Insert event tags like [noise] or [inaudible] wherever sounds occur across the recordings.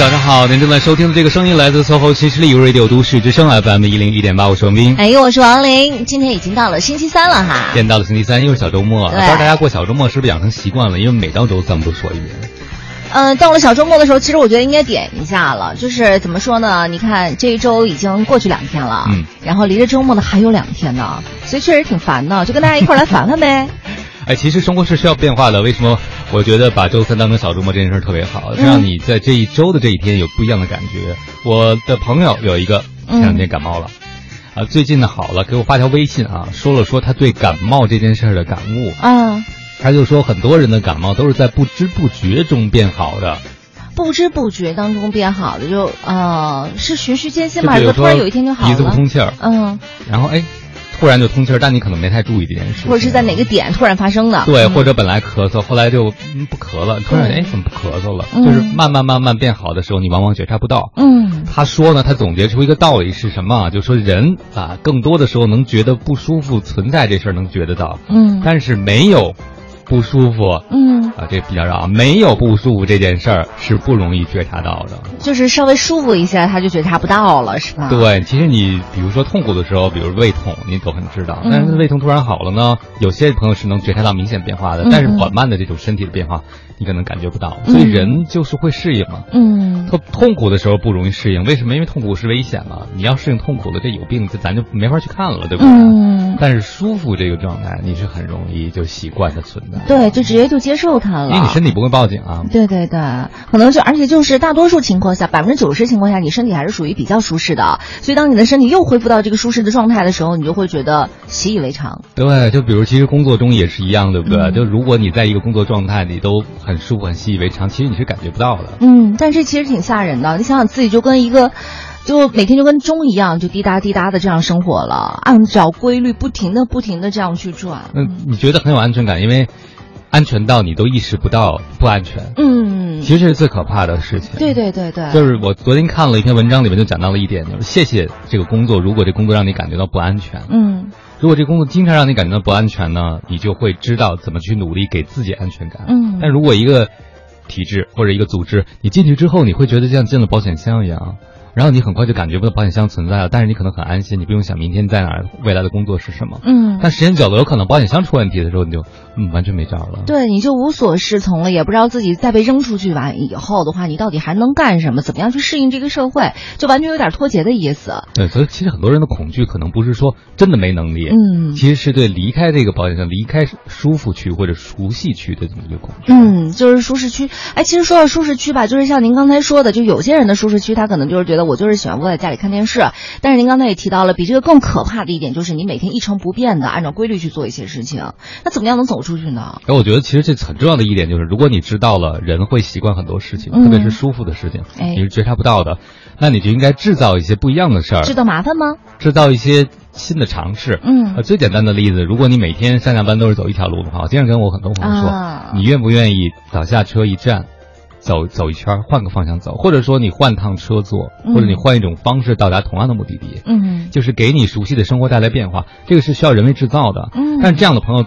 早上好，您正在收听的这个声音来自 SOHO 七十里 Radio 都市之声 FM 一零一点八，我是王斌。哎，我是王琳。今天已经到了星期三了哈，今天到了星期三，又是小周末。不知道大家过小周末是不是养成习惯了？因为每到周咱们都说一遍。嗯，到了小周末的时候，其实我觉得应该点一下了。就是怎么说呢？你看这一周已经过去两天了，嗯，然后离着周末呢还有两天呢，所以确实挺烦的。就跟大家一块来烦烦呗。哎，其实生活是需要变化的。为什么？我觉得把周三当成小周末这件事特别好，让你在这一周的这一天有不一样的感觉。我的朋友有一个前两天感冒了，啊，最近呢好了，给我发条微信啊，说了说他对感冒这件事的感悟。嗯，他就说很多人的感冒都是在不知不觉中变好的，不知不觉当中变好的，就呃是循序渐进吗？还是突然有一天就好了？鼻子不通气儿，嗯，然后哎。突然就通气儿，但你可能没太注意这件事，或者是在哪个点突然发生的？对，或者本来咳嗽，后来就不咳了，突然哎怎么不咳嗽了？就是慢慢慢慢变好的时候，你往往觉察不到。嗯，他说呢，他总结出一个道理是什么？就说人啊，更多的时候能觉得不舒服存在这事儿能觉得到，嗯，但是没有。不舒服，嗯啊，这比较绕。没有不舒服这件事儿是不容易觉察到的，就是稍微舒服一下，他就觉察不到了，是吧？对，其实你比如说痛苦的时候，比如胃痛，你都很知道。但是胃痛突然好了呢，有些朋友是能觉察到明显变化的，但是缓慢的这种身体的变化，你可能感觉不到。所以人就是会适应嘛，嗯，特痛苦的时候不容易适应，为什么？因为痛苦是危险嘛，你要适应痛苦了，这有病，这咱就没法去看了，对不对？嗯。但是舒服这个状态，你是很容易就习惯的存在。对，就直接就接受它了，因为你身体不会报警啊。对对对，可能就而且就是大多数情况下，百分之九十情况下，你身体还是属于比较舒适的。所以当你的身体又恢复到这个舒适的状态的时候，你就会觉得习以为常。对，就比如其实工作中也是一样，对不对？就如果你在一个工作状态你都很舒服、很习以为常，其实你是感觉不到的。嗯，但是其实挺吓人的。你想想自己就跟一个。就每天就跟钟一样，就滴答滴答的这样生活了，按照规律不停的不停的这样去转。嗯，你觉得很有安全感，因为安全到你都意识不到不安全。嗯，其实是最可怕的事情。对对对对，就是我昨天看了一篇文章，里面就讲到了一点，就是谢谢这个工作。如果这工作让你感觉到不安全，嗯，如果这工作经常让你感觉到不安全呢，你就会知道怎么去努力给自己安全感。嗯，但如果一个体制或者一个组织，你进去之后，你会觉得像进了保险箱一样。然后你很快就感觉不到保险箱存在了，但是你可能很安心，你不用想明天在哪儿，未来的工作是什么。嗯。但时间久了，有可能保险箱出问题的时候，你就嗯完全没招了。对，你就无所适从了，也不知道自己再被扔出去完以后的话，你到底还能干什么？怎么样去适应这个社会？就完全有点脱节的意思。对，所以其实很多人的恐惧可能不是说真的没能力，嗯，其实是对离开这个保险箱、离开舒服区或者熟悉区的这么一个恐惧。嗯，就是舒适区。哎，其实说到舒适区吧，就是像您刚才说的，就有些人的舒适区，他可能就是觉得我就是喜欢窝在。家里看电视，但是您刚才也提到了，比这个更可怕的一点就是你每天一成不变的按照规律去做一些事情，那怎么样能走出去呢？哎，我觉得其实这很重要的一点就是，如果你知道了人会习惯很多事情，特别是舒服的事情，你是觉察不到的，那你就应该制造一些不一样的事儿，制造麻烦吗？制造一些新的尝试。嗯，最简单的例子，如果你每天上下班都是走一条路的话，我经常跟我很多朋友说，你愿不愿意早下车一站？走走一圈，换个方向走，或者说你换趟车坐，或者你换一种方式到达同样的目的地，嗯，就是给你熟悉的生活带来变化，这个是需要人为制造的，嗯，但这样的朋友。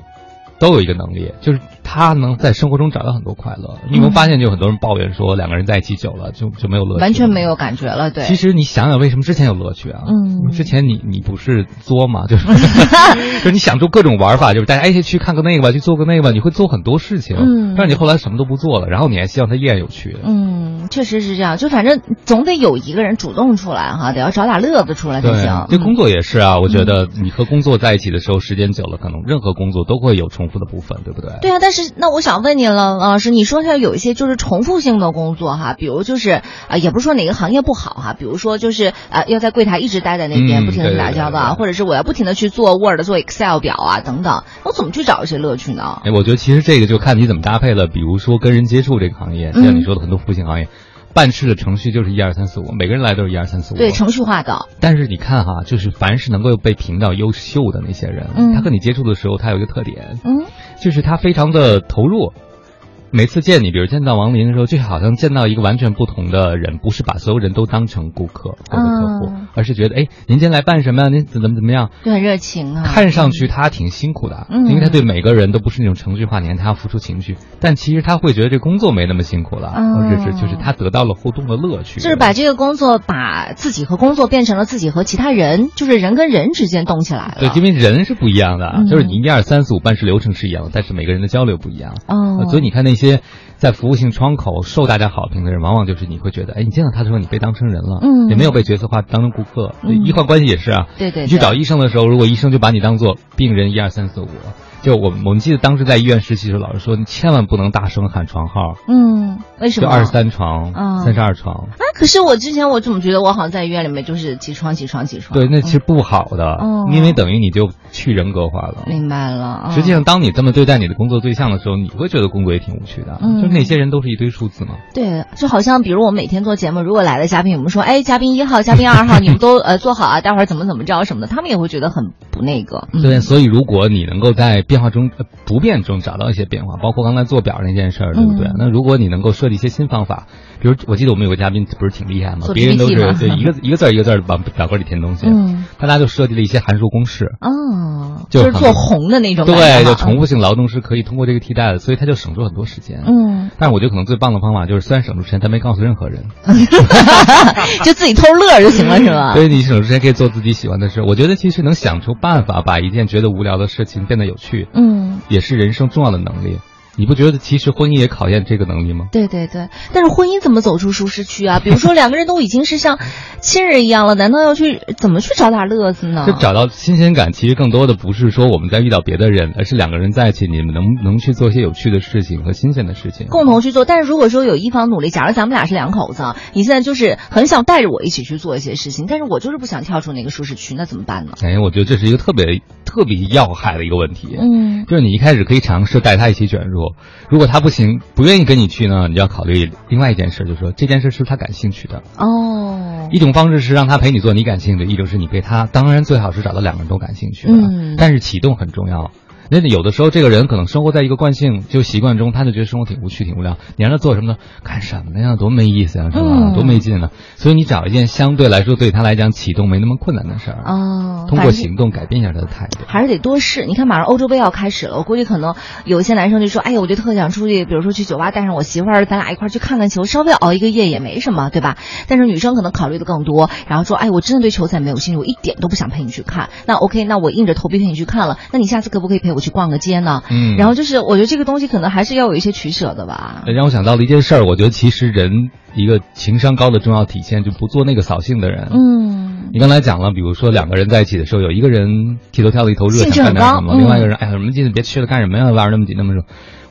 都有一个能力，就是他能在生活中找到很多快乐。你有没有发现，就有很多人抱怨说，两个人在一起久了就就没有乐趣，完全没有感觉了。对，其实你想想，为什么之前有乐趣啊？嗯，之前你你不是作吗？就是 [laughs] [laughs] 就是你想出各种玩法，就是大家一起去看个那个吧，去做个那个吧，你会做很多事情。嗯，但是你后来什么都不做了，然后你还希望他依然有趣。嗯，确实是这样。就反正总得有一个人主动出来哈，得要找点乐子出来才行。这工作也是啊，我觉得你和工作在一起的时候，时间久了，可能任何工作都会有重复的部分，对不对？对啊，但是那我想问您了，老师，你说一下有一些就是重复性的工作哈，比如就是啊，也不是说哪个行业不好哈，比如说就是啊，要在柜台一直待在那边，不停的打交道啊，或者是我要不停的去做 Word、做 Excel 表啊等等，我怎么去找一些乐趣呢？哎，我觉得其实这个就看你怎么搭配了。比如说跟人接触这个行业，像你说的很多服务性行业，办事的程序就是一二三四五，每个人来都是一二三四五，对，程序化的。但是你看哈，就是凡是能够被评到优秀的那些人，他和你接触的时候，他有一个特点，嗯。就是他非常的投入，每次见你，比如见到王林的时候，就好像见到一个完全不同的人，不是把所有人都当成顾客或者客户，而是觉得，哎，您今天来办什么呀？您怎么怎么样？就很热情啊。看上去他挺辛苦的，因为他对每个人都不是那种程序化，你看他要付出情绪，但其实他会觉得这工作没那么辛苦了，或者是就是他得到了互动的乐趣。就是把这个工作把自己和工作变成了自己和其他人，就是人跟人之间动起来了。对，因为人是不一样的，就是你一二三四五办事流程是一样的，但是每个人的交流不一样。哦，所以你看那些。些在服务性窗口受大家好评的人，往往就是你会觉得，哎，你见到他的时候，你被当成人了，嗯，也没有被角色化当成顾客。医患关系也是啊，对对。你去找医生的时候，如果医生就把你当做病人一二三四五。就我我们记得当时在医院实习的时候，老师说你千万不能大声喊床号。嗯，为什么？就二十三床，三十二床。啊，可是我之前我怎么觉得我好像在医院里面就是几床几床几床。对，那其实不好的，因为等于你就去人格化了。明白了。实际上，当你这么对待你的工作对象的时候，你会觉得工作也挺无趣的。嗯。就那些人都是一堆数字嘛。对，就好像比如我们每天做节目，如果来了嘉宾，我们说，哎，嘉宾一号、嘉宾二号，[laughs] 你们都呃坐好啊，待会儿怎么怎么着什么的，他们也会觉得很不那个。[laughs] 对，所以如果你能够在变化中。不变中找到一些变化，包括刚才做表那件事儿，对不对？那如果你能够设计一些新方法，比如我记得我们有个嘉宾不是挺厉害吗？别人都是对一个一个字一个字往表格里填东西，嗯，大家就设计了一些函数公式，哦，就是做红的那种，对，就重复性劳动是可以通过这个替代的，所以他就省出很多时间，嗯。但是我觉得可能最棒的方法就是，虽然省出时间，他没告诉任何人，[laughs] 就自己偷乐就行了，是吧？所以你省出时间可以做自己喜欢的事。我觉得其实能想出办法把一件觉得无聊的事情变得有趣，嗯，也是人生重要的能力。你不觉得其实婚姻也考验这个能力吗？对对对，但是婚姻怎么走出舒适区啊？比如说两个人都已经是像亲人一样了，难道要去怎么去找点乐子呢？就找到新鲜感，其实更多的不是说我们在遇到别的人，而是两个人在一起，你们能能去做一些有趣的事情和新鲜的事情，共同去做。但是如果说有一方努力，假如咱们俩是两口子，你现在就是很想带着我一起去做一些事情，但是我就是不想跳出那个舒适区，那怎么办呢？哎，我觉得这是一个特别特别要害的一个问题。嗯，就是你一开始可以尝试带他一起卷入，如果他。不行，不愿意跟你去呢，你就要考虑另外一件事，就是说这件事是不是他感兴趣的哦。一种方式是让他陪你做你感兴趣的，一种是你陪他，当然最好是找到两个人都感兴趣的。嗯，但是启动很重要。那有的时候，这个人可能生活在一个惯性就习惯中，他就觉得生活挺无趣、挺无聊。你让他做什么呢？干什么呀？多没意思呀，是吧？多没劲呢。所以你找一件相对来说对他来讲启动没那么困难的事儿哦，通过行动改变一下他的态度。还是得多试。你看，马上欧洲杯要开始了，我估计可能有一些男生就说：“哎呀，我就特想出去，比如说去酒吧带上我媳妇儿，咱俩一块儿去看看球，稍微熬一个夜也没什么，对吧？”但是女生可能考虑的更多，然后说：“哎，我真的对球赛没有兴趣，我一点都不想陪你去看。那 OK，那我硬着头皮陪你去看了。那你下次可不可以陪我去逛个街呢？”嗯，然后就是，我觉得这个东西可能还是要有一些取舍的吧。让我想到了一件事儿，我觉得其实人一个情商高的重要体现，就不做那个扫兴的人。嗯，你刚才讲了，比如说两个人在一起的时候，有一个人剃头挑子一头热，想干点什么，另外一个人哎呀什么劲，别去了，干什么呀，玩那么紧那么热。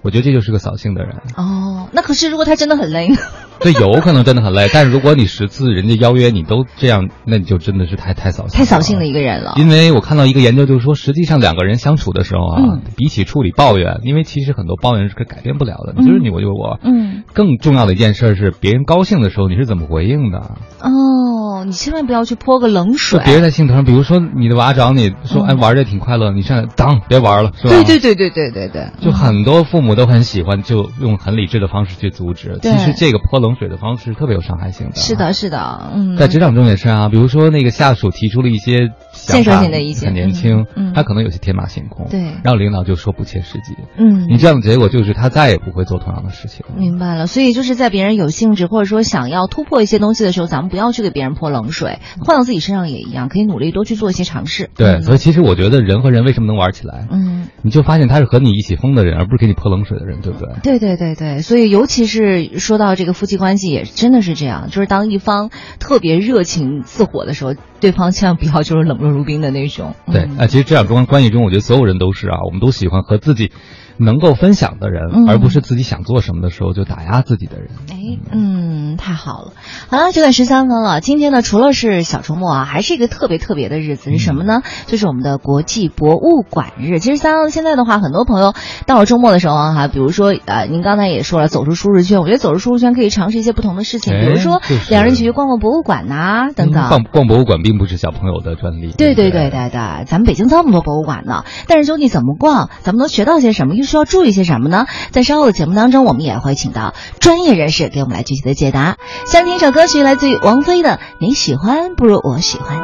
我觉得这就是个扫兴的人。哦，那可是如果他真的很累呢？对，有可能真的很累。但是如果你十次人家邀约你都这样，那你就真的是太太扫兴，太扫兴的一个人了。因为我看到一个研究，就是说，实际上两个人相处的时候啊，比起处理抱怨，因为其实很多抱怨是改变不了的。就是你，我就我。嗯。更重要的一件事是，别人高兴的时候，你是怎么回应的？哦，你千万不要去泼个冷水。别人在兴头上，比如说你的娃找你说，哎，玩的挺快乐，你上来当别玩了，是吧？对对对对对对对。就很多父母都很喜欢。就用很理智的方式去阻止，其实这个泼冷水的方式特别有伤害性的。是的，是的，嗯，在职场中也是啊，比如说那个下属提出了一些建设性的意见，很年轻，嗯他可能有些天马行空，对，然后领导就说不切实际，嗯，你这样的结果就是他再也不会做同样的事情。明白了，所以就是在别人有兴致或者说想要突破一些东西的时候，咱们不要去给别人泼冷水，换到自己身上也一样，可以努力多去做一些尝试。对，所以其实我觉得人和人为什么能玩起来，嗯，你就发现他是和你一起疯的人，而不是给你泼冷水的人，对不对？对对对对。所以，尤其是说到这个夫妻关系，也真的是这样。就是当一方特别热情似火的时候，对方千万不要就是冷若如冰的那种。对，啊，其实这样中关系中，我觉得所有人都是啊，我们都喜欢和自己。能够分享的人，而不是自己想做什么的时候就打压自己的人。哎，嗯，太好了。好了，九点十三分了。今天呢，除了是小周末啊，还是一个特别特别的日子，是什么呢？就是我们的国际博物馆日。其实三现在的话，很多朋友到了周末的时候哈，比如说呃，您刚才也说了，走出舒适圈。我觉得走出舒适圈可以尝试一些不同的事情，比如说两人一起去逛逛博物馆呐，等等。逛逛博物馆并不是小朋友的专利。对对对对对，咱们北京这么多博物馆呢，但是究竟怎么逛，咱们能学到些什么？需要注意些什么呢？在稍后的节目当中，我们也会请到专业人士给我们来具体的解答。先听一首歌曲，来自于王菲的《你喜欢不如我喜欢》。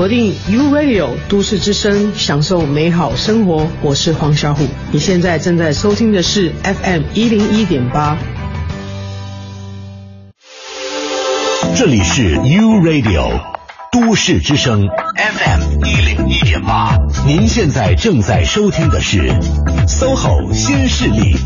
锁定 U Radio 都市之声，享受美好生活。我是黄小虎，你现在正在收听的是 FM 一零一点八。这里是 U Radio 都市之声 FM 一零一点八，您现在正在收听的是 SOHO 新势力。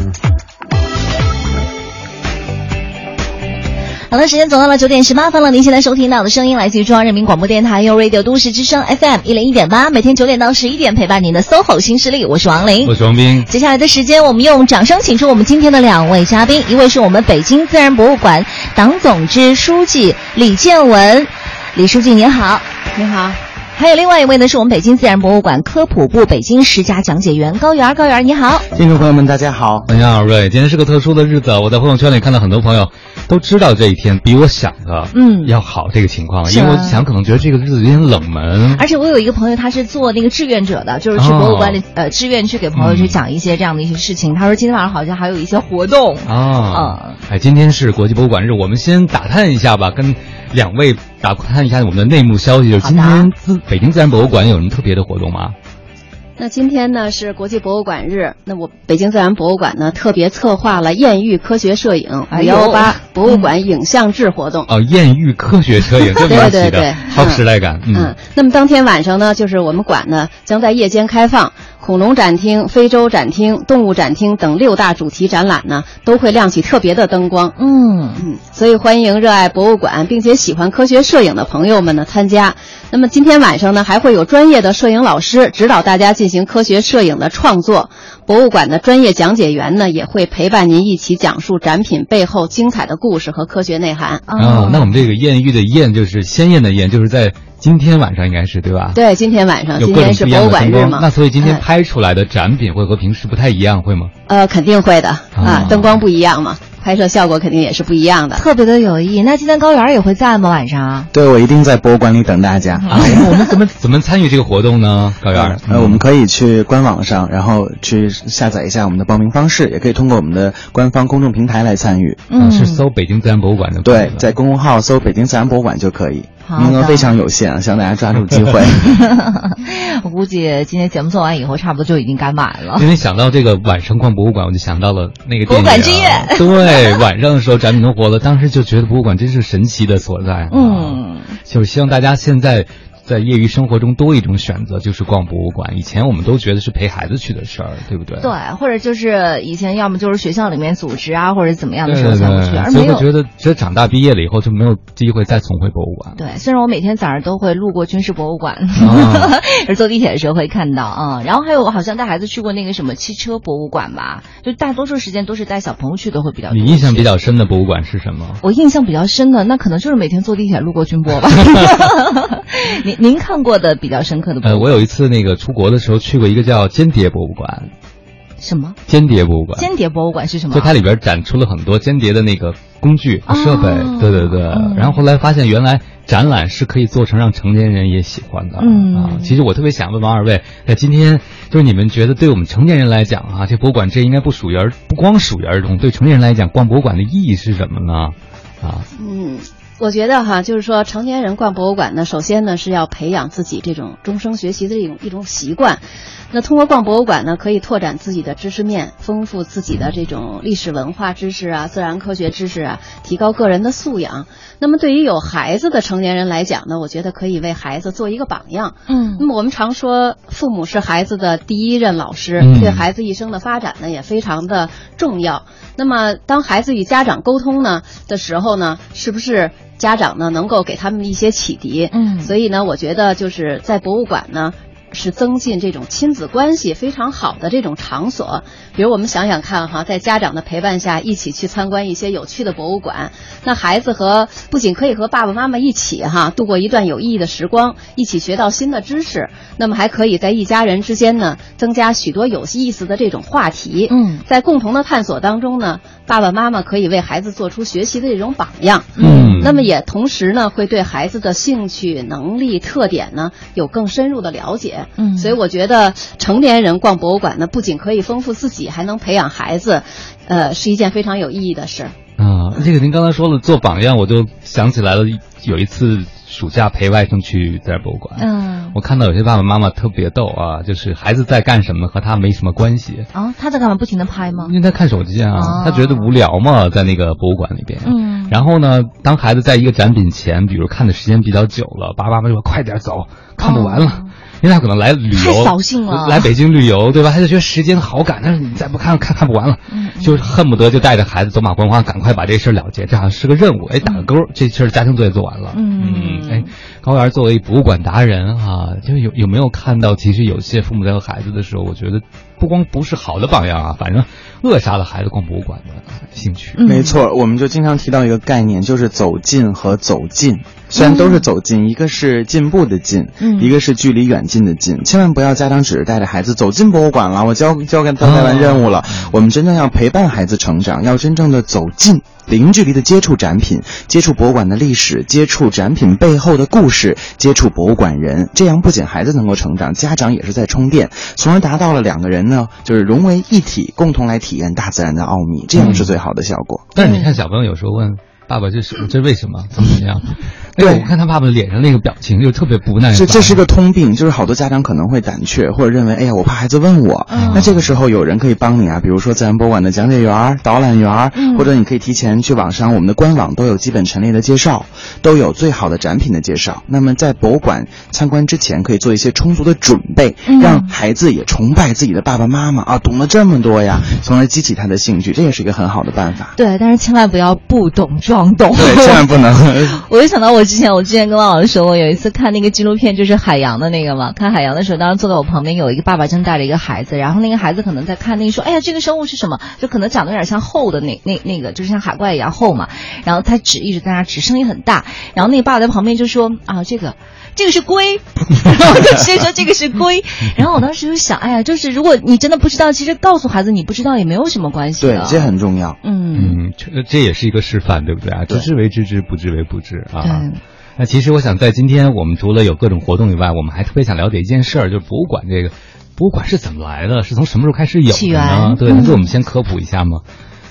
好的，时间走到了九点十八分了。您现在收听到的声音来自于中央人民广播电台用 Radio 都市之声 FM 一零一点八，每天九点到十一点陪伴您的 SOHO 新势力，我是王琳，我是王斌。接下来的时间，我们用掌声请出我们今天的两位嘉宾，一位是我们北京自然博物馆党总支书记李建文，李书记您好，您好。还有另外一位呢，是我们北京自然博物馆科普部北京十佳讲解员高原，高原你好。听众朋友们，大家好，你好二位。今天是个特殊的日子，我在朋友圈里看到很多朋友都知道这一天比我想的嗯要好这个情况，因为我想可能觉得这个日子有点冷门。而且我有一个朋友，他是做那个志愿者的，就是去博物馆里、呃志愿去给朋友去讲一些这样的一些事情。他说今天晚上好像还有一些活动。啊，哎，今天是国际博物馆日，我们先打探一下吧，跟两位打探一下我们的内幕消息。就是今天自北京自然博物馆有什么特别的活动吗？那今天呢是国际博物馆日，那我北京自然博物馆呢特别策划了艳遇科学摄影五哎呦幺八博物馆影像志活动。哦，艳遇科学摄影，[laughs] 对对对好时代感。嗯，那么当天晚上呢，就是我们馆呢将在夜间开放恐龙展厅、非洲展厅、动物展厅等六大主题展览呢，都会亮起特别的灯光。嗯，嗯，所以欢迎热爱博物馆并且喜欢科学摄影的朋友们呢参加。那么今天晚上呢，还会有专业的摄影老师指导大家进行科学摄影的创作。博物馆的专业讲解员呢，也会陪伴您一起讲述展品背后精彩的故事和科学内涵。哦，那我们这个艳遇的艳就是鲜艳的艳，就是在今天晚上应该是对吧？对，今天晚上，今天是博物馆日嘛那所以今天嗯拍出来的展品会和平时不太一样，会吗？呃，肯定会的啊啊，灯光不一样嘛，拍摄效果肯定也是不一样的。特别的有意义。那今天高原也会在吗？晚上？对，我一定在博物馆里等大家。[laughs] 啊，我们我们怎么怎么参与这个活动呢？高原，[laughs] 呃，我们可以去官网上，然后去下载一下我们的报名方式，也可以通过我们的官方公众平台来参与。嗯是搜北京自然博物馆的对，在公众号搜“北京自然博物馆”就可以。名额非常有限啊，希望大家抓住机会。[laughs] 我估计今天节目做完以后，差不多就已经该满了。因为想到这个晚上逛博物馆，我就想到了那个电影、啊、博物馆之夜对，晚上的时候展品都活了，当时就觉得博物馆真是神奇的所在。啊，嗯，就是希望大家现在在业余生活中多一种选择，就是逛博物馆。以前我们都觉得是陪孩子去的事儿，对不对？对，或者就是以前要么就是学校里面组织啊，或者怎么样的时候才会去，而没有。觉得，觉得长大毕业了以后就没有机会再重回博物馆。对，虽然我每天早上都会路过军事博物馆，[laughs] 啊而 [laughs] 坐地铁的时候会看到啊、然后还有我好像带孩子去过那个什么汽车博物馆吧，就大多数时间都是带小朋友去的会比较多。你印象比较深的博物馆是什么？我印象比较深的，那可能就是每天坐地铁路过军博吧。[laughs] 您您看过的比较深刻的博呃，物馆？我有一次那个出国的时候去过一个叫间谍博物馆，什么？间谍博物馆。间谍博物馆是什么？就它里边展出了很多间谍的那个工具和设备，哦对对对。嗯然后后来发现，原来展览是可以做成让成年人也喜欢的。嗯啊，其实我特别想问问二位，在今天就是你们觉得对我们成年人来讲啊，这博物馆这应该不属于儿，不光属于儿童，对成年人来讲，逛博物馆的意义是什么呢？啊，嗯，我觉得哈，就是说成年人逛博物馆呢，首先呢是要培养自己这种终生学习的一种一种习惯。那通过逛博物馆呢，可以拓展自己的知识面，丰富自己的这种历史文化知识啊、自然科学知识啊，提高个人的素养。那么对于有孩子的成年人来讲呢，我觉得可以为孩子做一个榜样。嗯那么我们常说，父母是孩子的第一任老师，嗯对孩子一生的发展呢也非常的重要。那么当孩子与家长沟通呢的时候呢，是不是家长呢能够给他们一些启迪？嗯所以呢，我觉得就是在博物馆呢。是增进这种亲子关系非常好的这种场所，比如我们想想看哈，在家长的陪伴下，一起去参观一些有趣的博物馆，那孩子和不仅可以和爸爸妈妈一起哈度过一段有意义的时光，一起学到新的知识，那么还可以在一家人之间呢增加许多有意思的这种话题。嗯。在共同的探索当中呢，爸爸妈妈可以为孩子做出学习的这种榜样。嗯那么也同时呢，会对孩子的兴趣、能力、特点呢有更深入的了解。嗯所以我觉得成年人逛博物馆呢，不仅可以丰富自己，还能培养孩子，呃，是一件非常有意义的事儿。啊，这个您刚才说了做榜样，我就想起来了，有一次暑假陪外甥去自然博物馆，嗯我看到有些爸爸妈妈特别逗啊，就是孩子在干什么和他没什么关系，啊，他在干嘛？不停的拍吗因？为他看手机啊，哦他觉得无聊嘛，在那个博物馆里边。嗯然后呢，当孩子在一个展品前，比如看的时间比较久了，爸爸妈妈就说快点走，看不完了。哦因为他可能来旅游，太扫兴了来北京旅游，对吧？他就觉得时间好赶，但是你再不看，看看不完了，嗯就恨不得就带着孩子走马观花，赶快把这事儿了结，这好像是个任务。哎，打个勾，这事儿家庭作业做完了。嗯哎，嗯，高原作为博物馆达人哈，就有有没有看到，其实有些父母在和孩子的时候，我觉得不光不是好的榜样啊，反正扼杀了孩子逛博物馆的兴趣。没错，我们就经常提到一个概念，就是走近和走近。虽然都是走近，一个是进步的近，一个是距离远近的近。千万不要家长只是带着孩子走进博物馆了，我交交给交代完任务了。我们真正要陪伴孩子成长，要真正的走近，零距离的接触展品，接触博物馆的历史，接触展品背后的故事，接触博物馆人。这样不仅孩子能够成长，家长也是在充电，从而达到了两个人呢，就是融为一体，共同来体验大自然的奥秘，这样是最好的效果。但是你看，小朋友有时候问爸爸：“这是这为什么？怎么怎么样？”对，我看他爸爸脸上那个表情就特别不耐。这这是个通病，就是好多家长可能会胆怯，或者认为，哎呀，我怕孩子问我。那这个时候有人可以帮你啊，比如说自然博物馆的讲解员、导览员，或者你可以提前去网上，我们的官网都有基本陈列的介绍，都有最好的展品的介绍。那么在博物馆参观之前，可以做一些充足的准备，让孩子也崇拜自己的爸爸妈妈啊，懂了这么多呀，从而激起他的兴趣，这也是一个很好的办法。对，但是千万不要不懂装懂。对，千万不能。[laughs] 我就想到我之前，我之前跟汪老师说过，有一次看那个纪录片，就是海洋的那个嘛。看海洋的时候，当时坐在我旁边有一个爸爸，正带着一个孩子，然后那个孩子可能在看那个说，哎呀，这个生物是什么？就可能长得有点像厚的那那那个，就是像海怪一样厚嘛。然后他指一直在那指，声音很大。然后那个爸爸在旁边就说啊，这个这个是龟，[laughs] 然后就直接说这个是龟。然后我当时就想，哎呀，就是如果你真的不知道，其实告诉孩子你不知道也没有什么关系。对，这很重要。嗯嗯，这这也是一个示范，对不对啊？知之为知之，不知为不知啊。那其实我想，在今天我们除了有各种活动以外，我们还特别想了解一件事儿，就是博物馆这个博物馆是怎么来的？是从什么时候开始有的呢？对，能给我们先科普一下吗？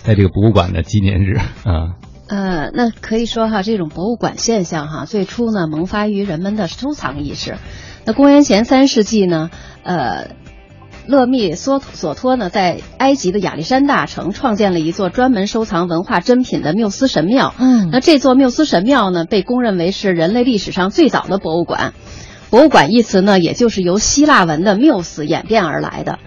在这个博物馆的纪念日啊。呃，那可以说哈，这种博物馆现象哈，最初呢萌发于人们的收藏意识。那公元前三世纪呢，呃。勒密索索托呢，在埃及的亚历山大城创建了一座专门收藏文化珍品的缪斯神庙。嗯，那这座缪斯神庙呢，被公认为是人类历史上最早的博物馆。博物馆一词呢，也就是由希腊文的缪斯演变而来的。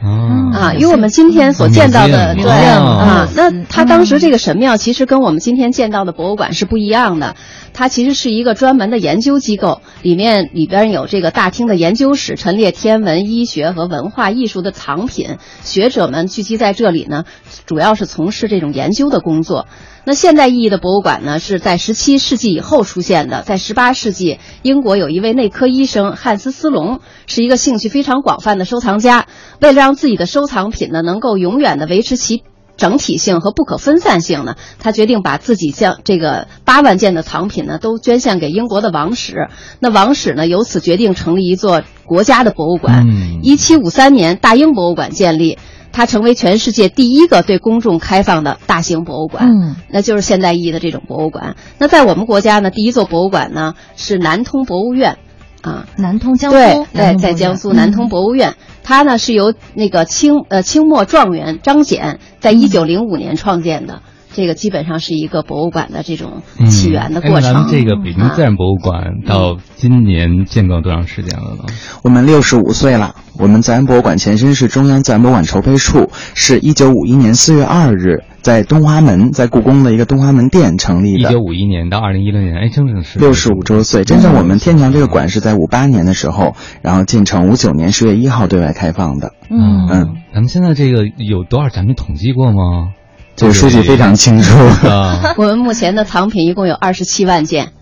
啊，与我们今天所见到的对啊，那他当时这个神庙其实跟我们今天见到的博物馆是不一样的。它其实是一个专门的研究机构，里面里边有这个大厅的研究室，陈列天文、医学和文化艺术的藏品。学者们聚集在这里呢，主要是从事这种研究的工作。那现代意义的博物馆呢，是在十七世纪以后出现的。在十八世纪，英国有一位内科医生汉斯·斯隆，是一个兴趣非常广泛的收藏家。为了让自己的收藏品呢，能够永远的维持其。整体性和不可分散性呢？他决定把自己将这个八万件的藏品呢，都捐献给英国的王室。那王室呢，由此决定成立一座国家的博物馆。一七五三年，大英博物馆建立，它成为全世界第一个对公众开放的大型博物馆。嗯，那就是现代意义的这种博物馆。那在我们国家呢，第一座博物馆呢是南通博物院。啊，南通江苏？对对，在江苏南通博物院，它呢是由那个清呃清末状元张謇在一九零五年创建的，这个基本上是一个博物馆的这种起源的过程。咱们这个北京自然博物馆到今年建构多长时间了呢？我们六十五岁了。我们自然博物馆前身是中央自然博物馆筹备处，是一九五一年四月二日在东华门，在故宫的一个东华门店成立的。一九五一年到二零一六年，哎，整整是六十五周岁。真正我们天桥这个馆是在五八年的时候，然后进城，五九年十月一号对外开放的。嗯嗯，咱们现在这个有多少展品统计过吗？这个数据非常清楚。[laughs] 我们目前的藏品一共有二十七万件。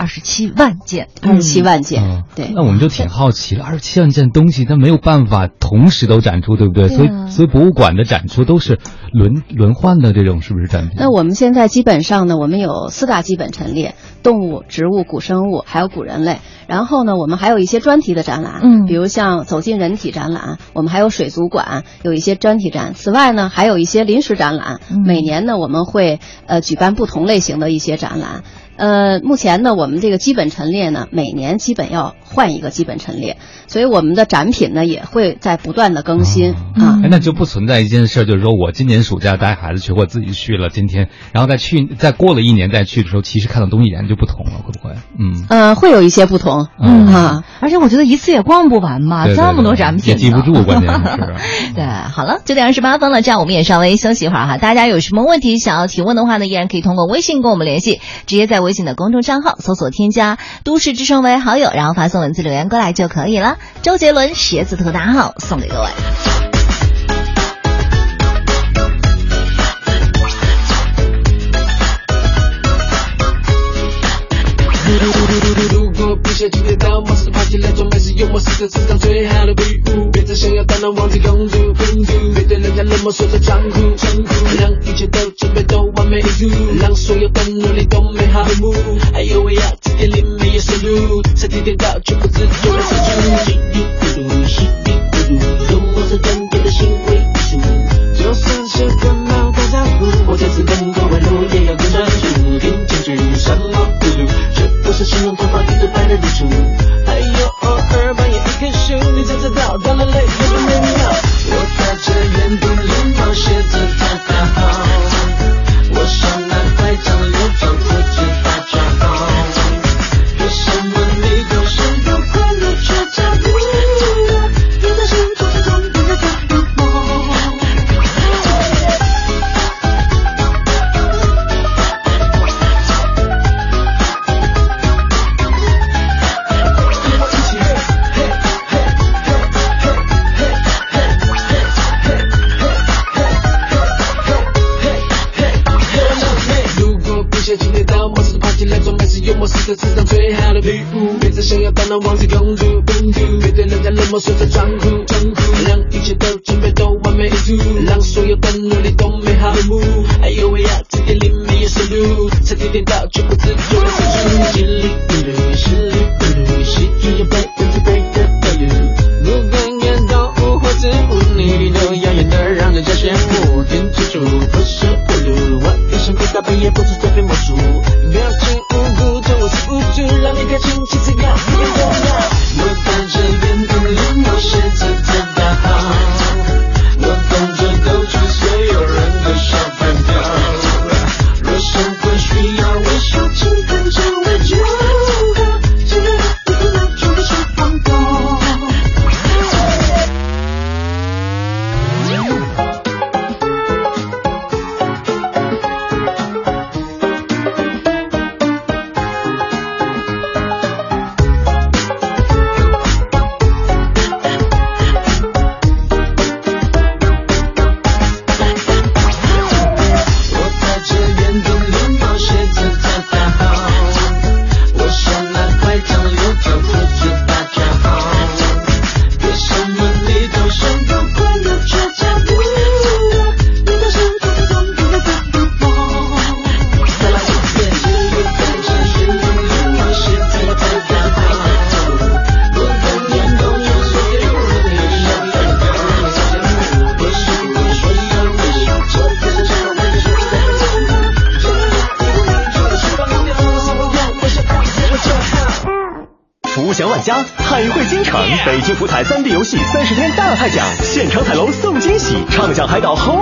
二十七万件，二十七万件，对。那我们就挺好奇了，二十七万件东西，它没有办法同时都展出，对不对？所以，所以博物馆的展出都是轮轮换的，这种是不是展品？那我们现在基本上呢，我们有四大基本陈列：动物、植物、古生物，还有古人类。然后呢，我们还有一些专题的展览，嗯，比如像走进人体展览，我们还有水族馆有一些专题展。此外呢，还有一些临时展览。每年呢，我们会呃举办不同类型的一些展览。呃，目前呢，我们这个基本陈列呢，每年基本要换一个基本陈列，所以我们的展品呢也会在不断的更新啊。哎，那就不存在一件事，就是说我今年暑假带孩子去，或自己去了，今天，然后再去，再过了一年再去的时候，其实看到东西然就不同了，会不会？嗯，呃，会有一些不同，嗯啊，而且我觉得一次也逛不完嘛，这么多展品，也记不住，关键是。[laughs] 对，好了，九点二十八分了，这样我们也稍微休息一会儿哈。大家有什么问题想要提问的话呢，依然可以通过微信跟我们联系，直接在微。微信的公众账号，搜索添加“都市之声”为好友，然后发送文字留言过来就可以了。周杰伦鞋子特大号送给各位。下今天到貌似爬起来装没事幽默，是这世上最好的礼物。别再想要当然忘记公主，公主别对人家冷漠说着装酷，装酷让一切都准备都完美无误，让所有的努力都美好落幕。哎呦喂呀，字典里没有收录，身体颠倒却不自觉的失去。稀里糊涂，稀里糊涂，幽默是真正的行为艺术。就算是个毛大家伙，我这次能够外露，也要更专注。听清楚什么葫芦，这不是形容头发。还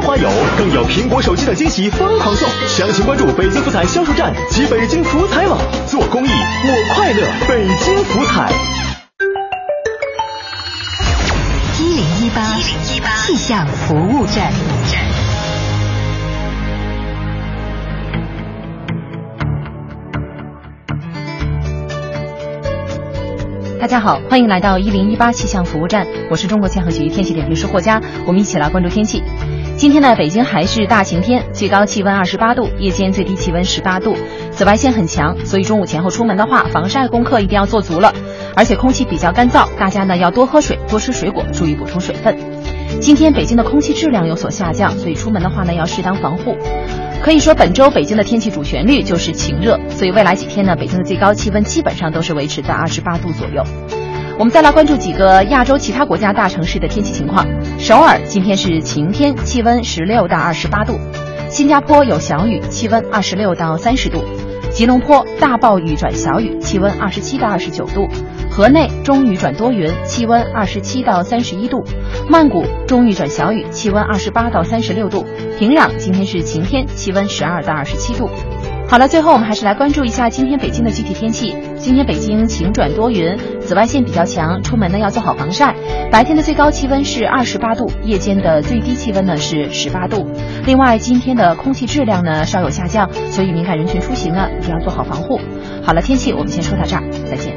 海岛豪华游，更有苹果手机等惊喜疯狂送。详情关注北京福彩销售站及北京福彩网。做公益，我快乐，北京福彩。一零一八气象服务站。大家好，欢迎来到一零一八气象服务站，我是中国气象局天气点评师霍佳，我们一起来关注天气。今天呢，北京还是大晴天，最高气温二十八度，夜间最低气温十八度，紫外线很强，所以中午前后出门的话，防晒功课一定要做足了。而且空气比较干燥，大家呢要多喝水，多吃水果，注意补充水分。今天北京的空气质量有所下降，所以出门的话呢要适当防护。可以说本周北京的天气主旋律就是晴热，所以未来几天呢，北京的最高气温基本上都是维持在二十八度左右。我们再来关注几个亚洲其他国家大城市的天气情况。首尔今天是晴天，气温十六到二十八度；新加坡有小雨，气温二十六到三十度；吉隆坡大暴雨转小雨，气温二十七到二十九度；河内中雨转多云，气温二十七到三十一度；曼谷中雨转小雨，气温二十八到三十六度；平壤今天是晴天，气温十二到二十七度。好了，最后我们还是来关注一下今天北京的具体天气。今天北京晴转多云，紫外线比较强，出门呢要做好防晒。白天的最高气温是二十八度，夜间的最低气温呢是十八度。另外，今天的空气质量呢稍有下降，所以敏感人群出行呢一定要做好防护。好了，天气我们先说到这儿，再见。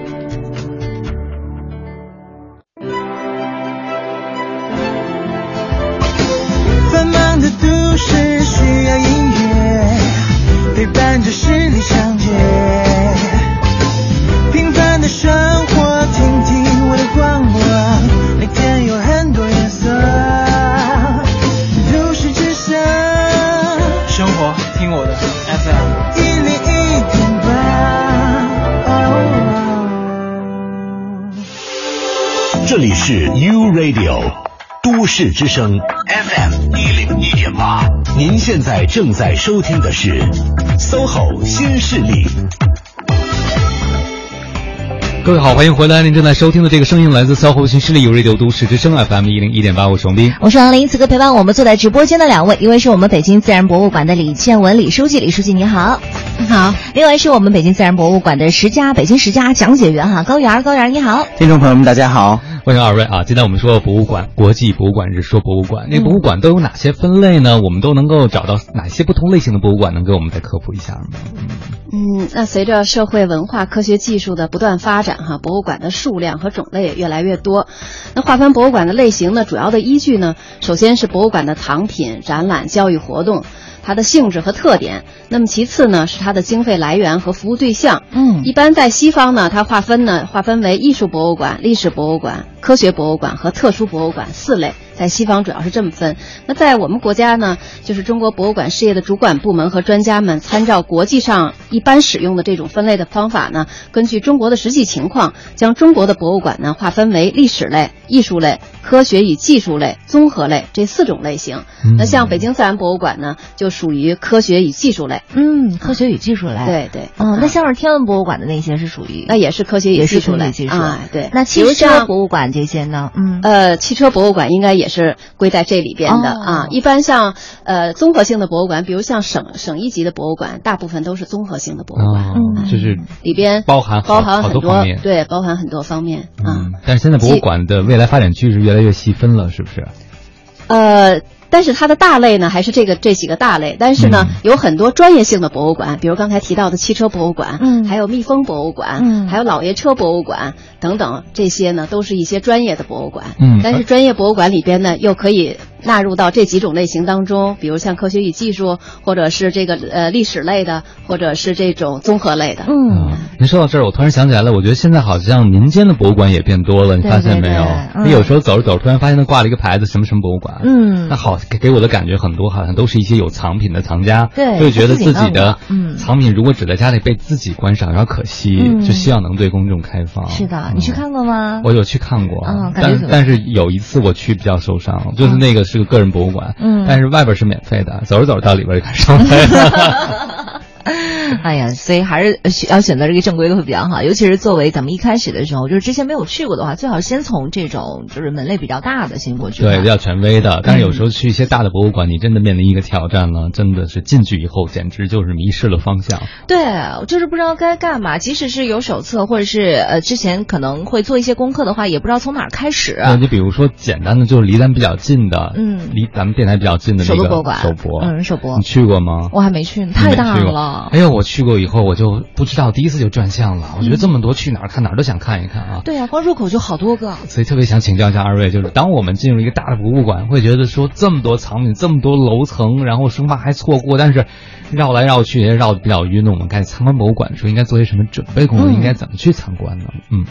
繁忙的都市需要陪伴着十里长街，平凡的生活，听听我的广播，每天有很多颜色。都市之声，生活听我的 FM 一零一点八。这里是 U Radio 都市之声 FM 一零一点八，您现在正在收听的是 SOHO 新势力。各位好，欢迎回来！您正在收听的这个声音来自 SOHO 新势力有 Radio 都市之声 FM 一零一点八，我是王斌，我是王林。此刻陪伴我们坐在直播间的两位，一位是我们北京自然博物馆的李倩文李书记，李书记你好，你好；另外是我们北京自然博物馆的十佳北京十佳讲解员哈高原，高原你好，听众朋友们大家好。欢迎二位啊！今天我们说博物馆，国际博物馆日说博物馆，那博物馆都有哪些分类呢？我们都能够找到哪些不同类型的博物馆？能给我们再科普一下吗？嗯，那随着社会文化、科学技术的不断发展，哈，博物馆的数量和种类也越来越多。那划分博物馆的类型呢，主要的依据呢，首先是博物馆的藏品、展览、教育活动。它的性质和特点，那么其次呢是它的经费来源和服务对象。嗯，一般在西方呢，它划分呢划分为艺术博物馆、历史博物馆、科学博物馆和特殊博物馆四类。在西方主要是这么分，那在我们国家呢，就是中国博物馆事业的主管部门和专家们参照国际上一般使用的这种分类的方法呢，根据中国的实际情况，将中国的博物馆呢划分为历史类、艺术类、科学与技术类、综合类这四种类型。那像北京自然博物馆呢，就属于科学与技术类。嗯，科学与技术类。对对。嗯，那像是天文博物馆的那些是属于，那也是科学与技术类。技术啊，对。那汽车博物馆这些呢？嗯，呃，汽车博物馆应该也是归在这里边的啊。一般像呃综合性的博物馆，比如像省省一级的博物馆，大部分都是综合性的博物馆，嗯，就是里边包含包含很多对，包含很多方面啊。但是现在博物馆的未来发展趋势越来越细分了，是不是？呃。但是它的大类呢，还是这个这几个大类。但是呢，有很多专业性的博物馆，比如刚才提到的汽车博物馆，嗯，还有蜜蜂博物馆，嗯，还有老爷车博物馆等等，这些呢都是一些专业的博物馆。嗯，但是专业博物馆里边呢，又可以纳入到这几种类型当中，比如像科学与技术，或者是这个呃历史类的，或者是这种综合类的。嗯，您说到这儿，我突然想起来了，我觉得现在好像民间的博物馆也变多了，你发现没有？你有时候走着走着，突然发现那挂了一个牌子，什么什么博物馆。嗯，那好，给给我的感觉。很多好像都是一些有藏品的藏家，对，就觉得自己的嗯藏品如果只在家里被自己观赏，然后可惜，就希望能对公众开放。是的，你去看过吗？我有去看过，嗯，但但是有一次我去比较受伤，就是那个是个个人博物馆，嗯，但是外边是免费的，走着走着到里边就开始收费了。[laughs] 哎呀，所以还是要选择这个正规的会比较好，尤其是作为咱们一开始的时候，就是之前没有去过的话，最好先从这种就是门类比较大的先过去。对，比较权威的。但是有时候去一些大的博物馆，你真的面临一个挑战了，真的是进去以后简直就是迷失了方向。对，就是不知道该干嘛。即使是有手册，或者是呃之前可能会做一些功课的话，也不知道从哪儿开始。那你比如说简单的，就是离咱比较近的，嗯，离咱们电台比较近的那个博物馆，首博，嗯，首博，你去过吗？我还没去呢，太大了。哎呦，我去过以后，我就不知道，第一次就转向了。我觉得这么多，去哪儿看哪儿都想看一看啊。对呀，光入口就好多个。所以特别想请教一下二位，就是当我们进入一个大的博物馆，会觉得说这么多藏品，这么多楼层，然后生怕还错过，但是绕来绕去也绕的比较晕。我们该参观博物馆的时候，应该做些什么准备工作？应该怎么去参观呢？嗯。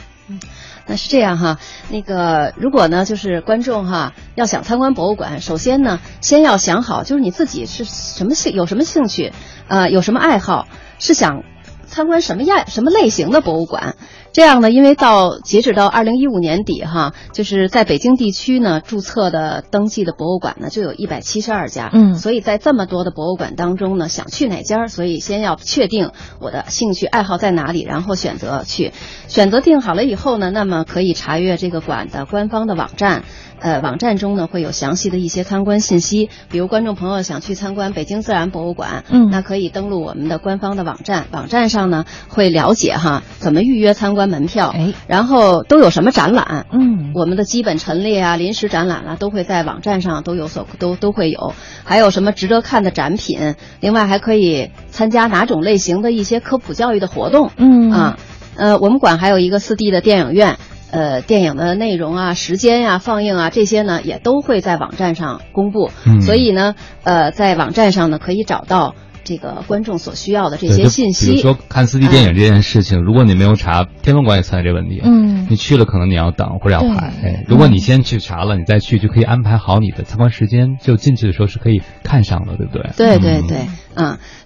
那是这样哈，那个如果呢，就是观众哈要想参观博物馆，首先呢，先要想好，就是你自己是什么兴，有什么兴趣，呃，有什么爱好，是想参观什么样、什么类型的博物馆。这样呢，因为到截止到二零一五年底哈，就是在北京地区呢注册的登记的博物馆呢就有一百七十二家，嗯，所以在这么多的博物馆当中呢，想去哪家，所以先要确定我的兴趣爱好在哪里，然后选择去，选择定好了以后呢，那么可以查阅这个馆的官方的网站。呃，网站中呢会有详细的一些参观信息，比如观众朋友想去参观北京自然博物馆，嗯，那可以登录我们的官方的网站，网站上呢会了解哈怎么预约参观门票，哎，然后都有什么展览，嗯，我们的基本陈列啊、临时展览啊都会在网站上都有所都都会有，还有什么值得看的展品，另外还可以参加哪种类型的一些科普教育的活动，嗯。啊，呃，我们馆还有一个四 D 的电影院。呃，电影的内容啊、时间呀、放映啊，这些呢也都会在网站上公布。嗯所以呢，呃，在网站上呢可以找到这个观众所需要的这些信息。比如说看四 D 电影这件事情，如果你没有查，天文馆也存在这个问题。嗯，你去了可能你要等或者要排。哎，如果你先去查了，你再去就可以安排好你的参观时间，就进去的时候是可以看上的，对不对？对对对，嗯。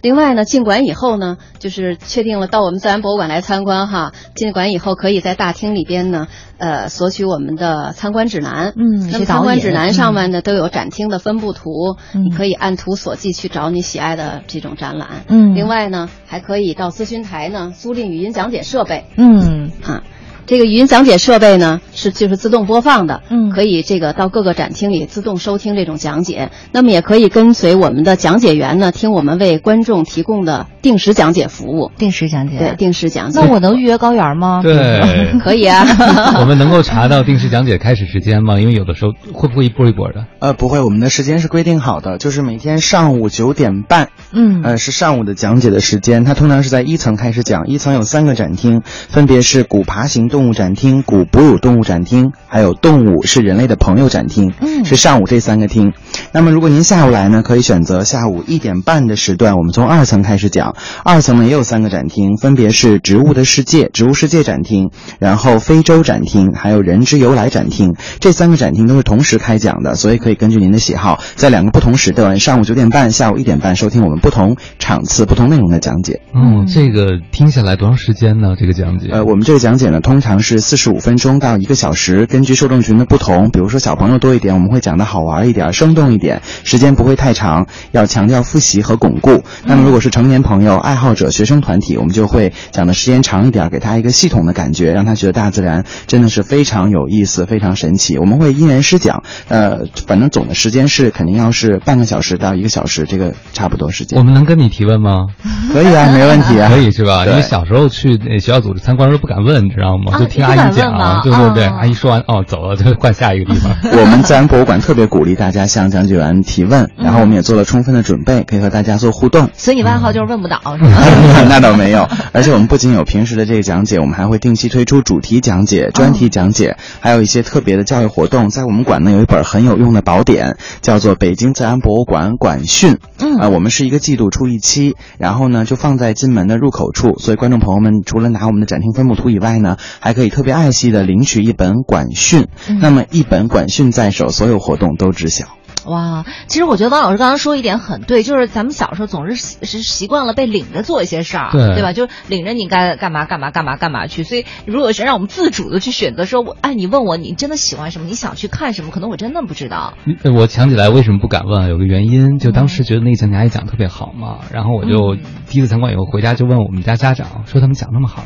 另外呢，进馆以后呢，就是确定了到我们自然博物馆来参观哈。进馆以后，可以在大厅里边呢，呃，索取我们的参观指南。嗯，那么参观指南上面呢都有展厅的分布图，你可以按图索骥去找你喜爱的这种展览。嗯，另外呢，还可以到咨询台呢租赁语音讲解设备。嗯啊。这个语音讲解设备呢是就是自动播放的，嗯，可以这个到各个展厅里自动收听这种讲解。那么也可以跟随我们的讲解员呢，听我们为观众提供的定时讲解服务。定时讲解，对，定时讲解。那我能预约高原吗？对，[laughs] [laughs] 可以啊。[laughs] 我们能够查到定时讲解开始时间吗？因为有的时候会不会一波一波的？呃，不会，我们的时间是规定好的，就是每天上午九点半，嗯，呃，是上午的讲解的时间。它通常是在一层开始讲，一层有三个展厅，分别是古爬行动物展厅。古哺乳动物展厅，还有动物是人类的朋友展厅，嗯，是上午这三个厅。那么如果您下午来呢，可以选择下午一点半的时段，我们从二层开始讲。二层呢也有三个展厅，分别是植物的世界、植物世界展厅，然后非洲展厅，还有人之由来展厅。这三个展厅都是同时开讲的，所以可以根据您的喜好，在两个不同时段，上午九点半、下午一点半收听我们不同场次、不同内容的讲解。嗯，这个听下来多长时间呢？这个讲解？呃，我们这个讲解呢，通常是四十五分钟到一个小时，根据受众群的不同，比如说小朋友多一点，我们会讲的好玩一点、生动一点，时间不会太长，要强调复习和巩固。那么如果是成年朋友、爱好者、学生团体，我们就会讲的时间长一点，给他一个系统的感觉，让他觉得大自然真的是非常有意思、非常神奇。我们会因人施讲，呃，反正总的时间是肯定要是半个小时到一个小时，这个差不多时间。我们能跟你提问吗？可以啊，没问题啊，可以是吧？因为小时候去学校组织参观时候不敢问，你知道吗？就听阿姨讲，啊对对对，阿姨说完哦走了，就换下一个地方。[laughs] 我们自然博物馆特别鼓励大家向讲解员提问，然后我们也做了充分的准备，可以和大家做互动。所以你外号就是问不倒是吗？[laughs] 那倒没有，而且我们不仅有平时的这个讲解，我们还会定期推出主题讲解、专题讲解，还有一些特别的教育活动。在我们馆呢有一本很有用的宝典，叫做《北京自然博物馆馆训》。嗯，啊，我们是一个季度出一期，然后呢就放在进门的入口处，所以观众朋友们除了拿我们的展厅分布图以外呢，还可以特别爱惜的领取一本管训。嗯、那么一本管训在手，所有活动都知晓。哇，其实我觉得王老师刚刚说一点很对，就是咱们小时候总是是习惯了被领着做一些事儿，对对吧？就领着你该干嘛干嘛干嘛干嘛去。所以如果是让我们自主的去选择，说我哎，你问我你真的喜欢什么，你想去看什么，可能我真的不知道。我想起来为什么不敢问，有个原因，就当时觉得那个讲解阿姨讲特别好嘛，然后我就第一次参观以后回家就问我们家家长，说他们讲那么好。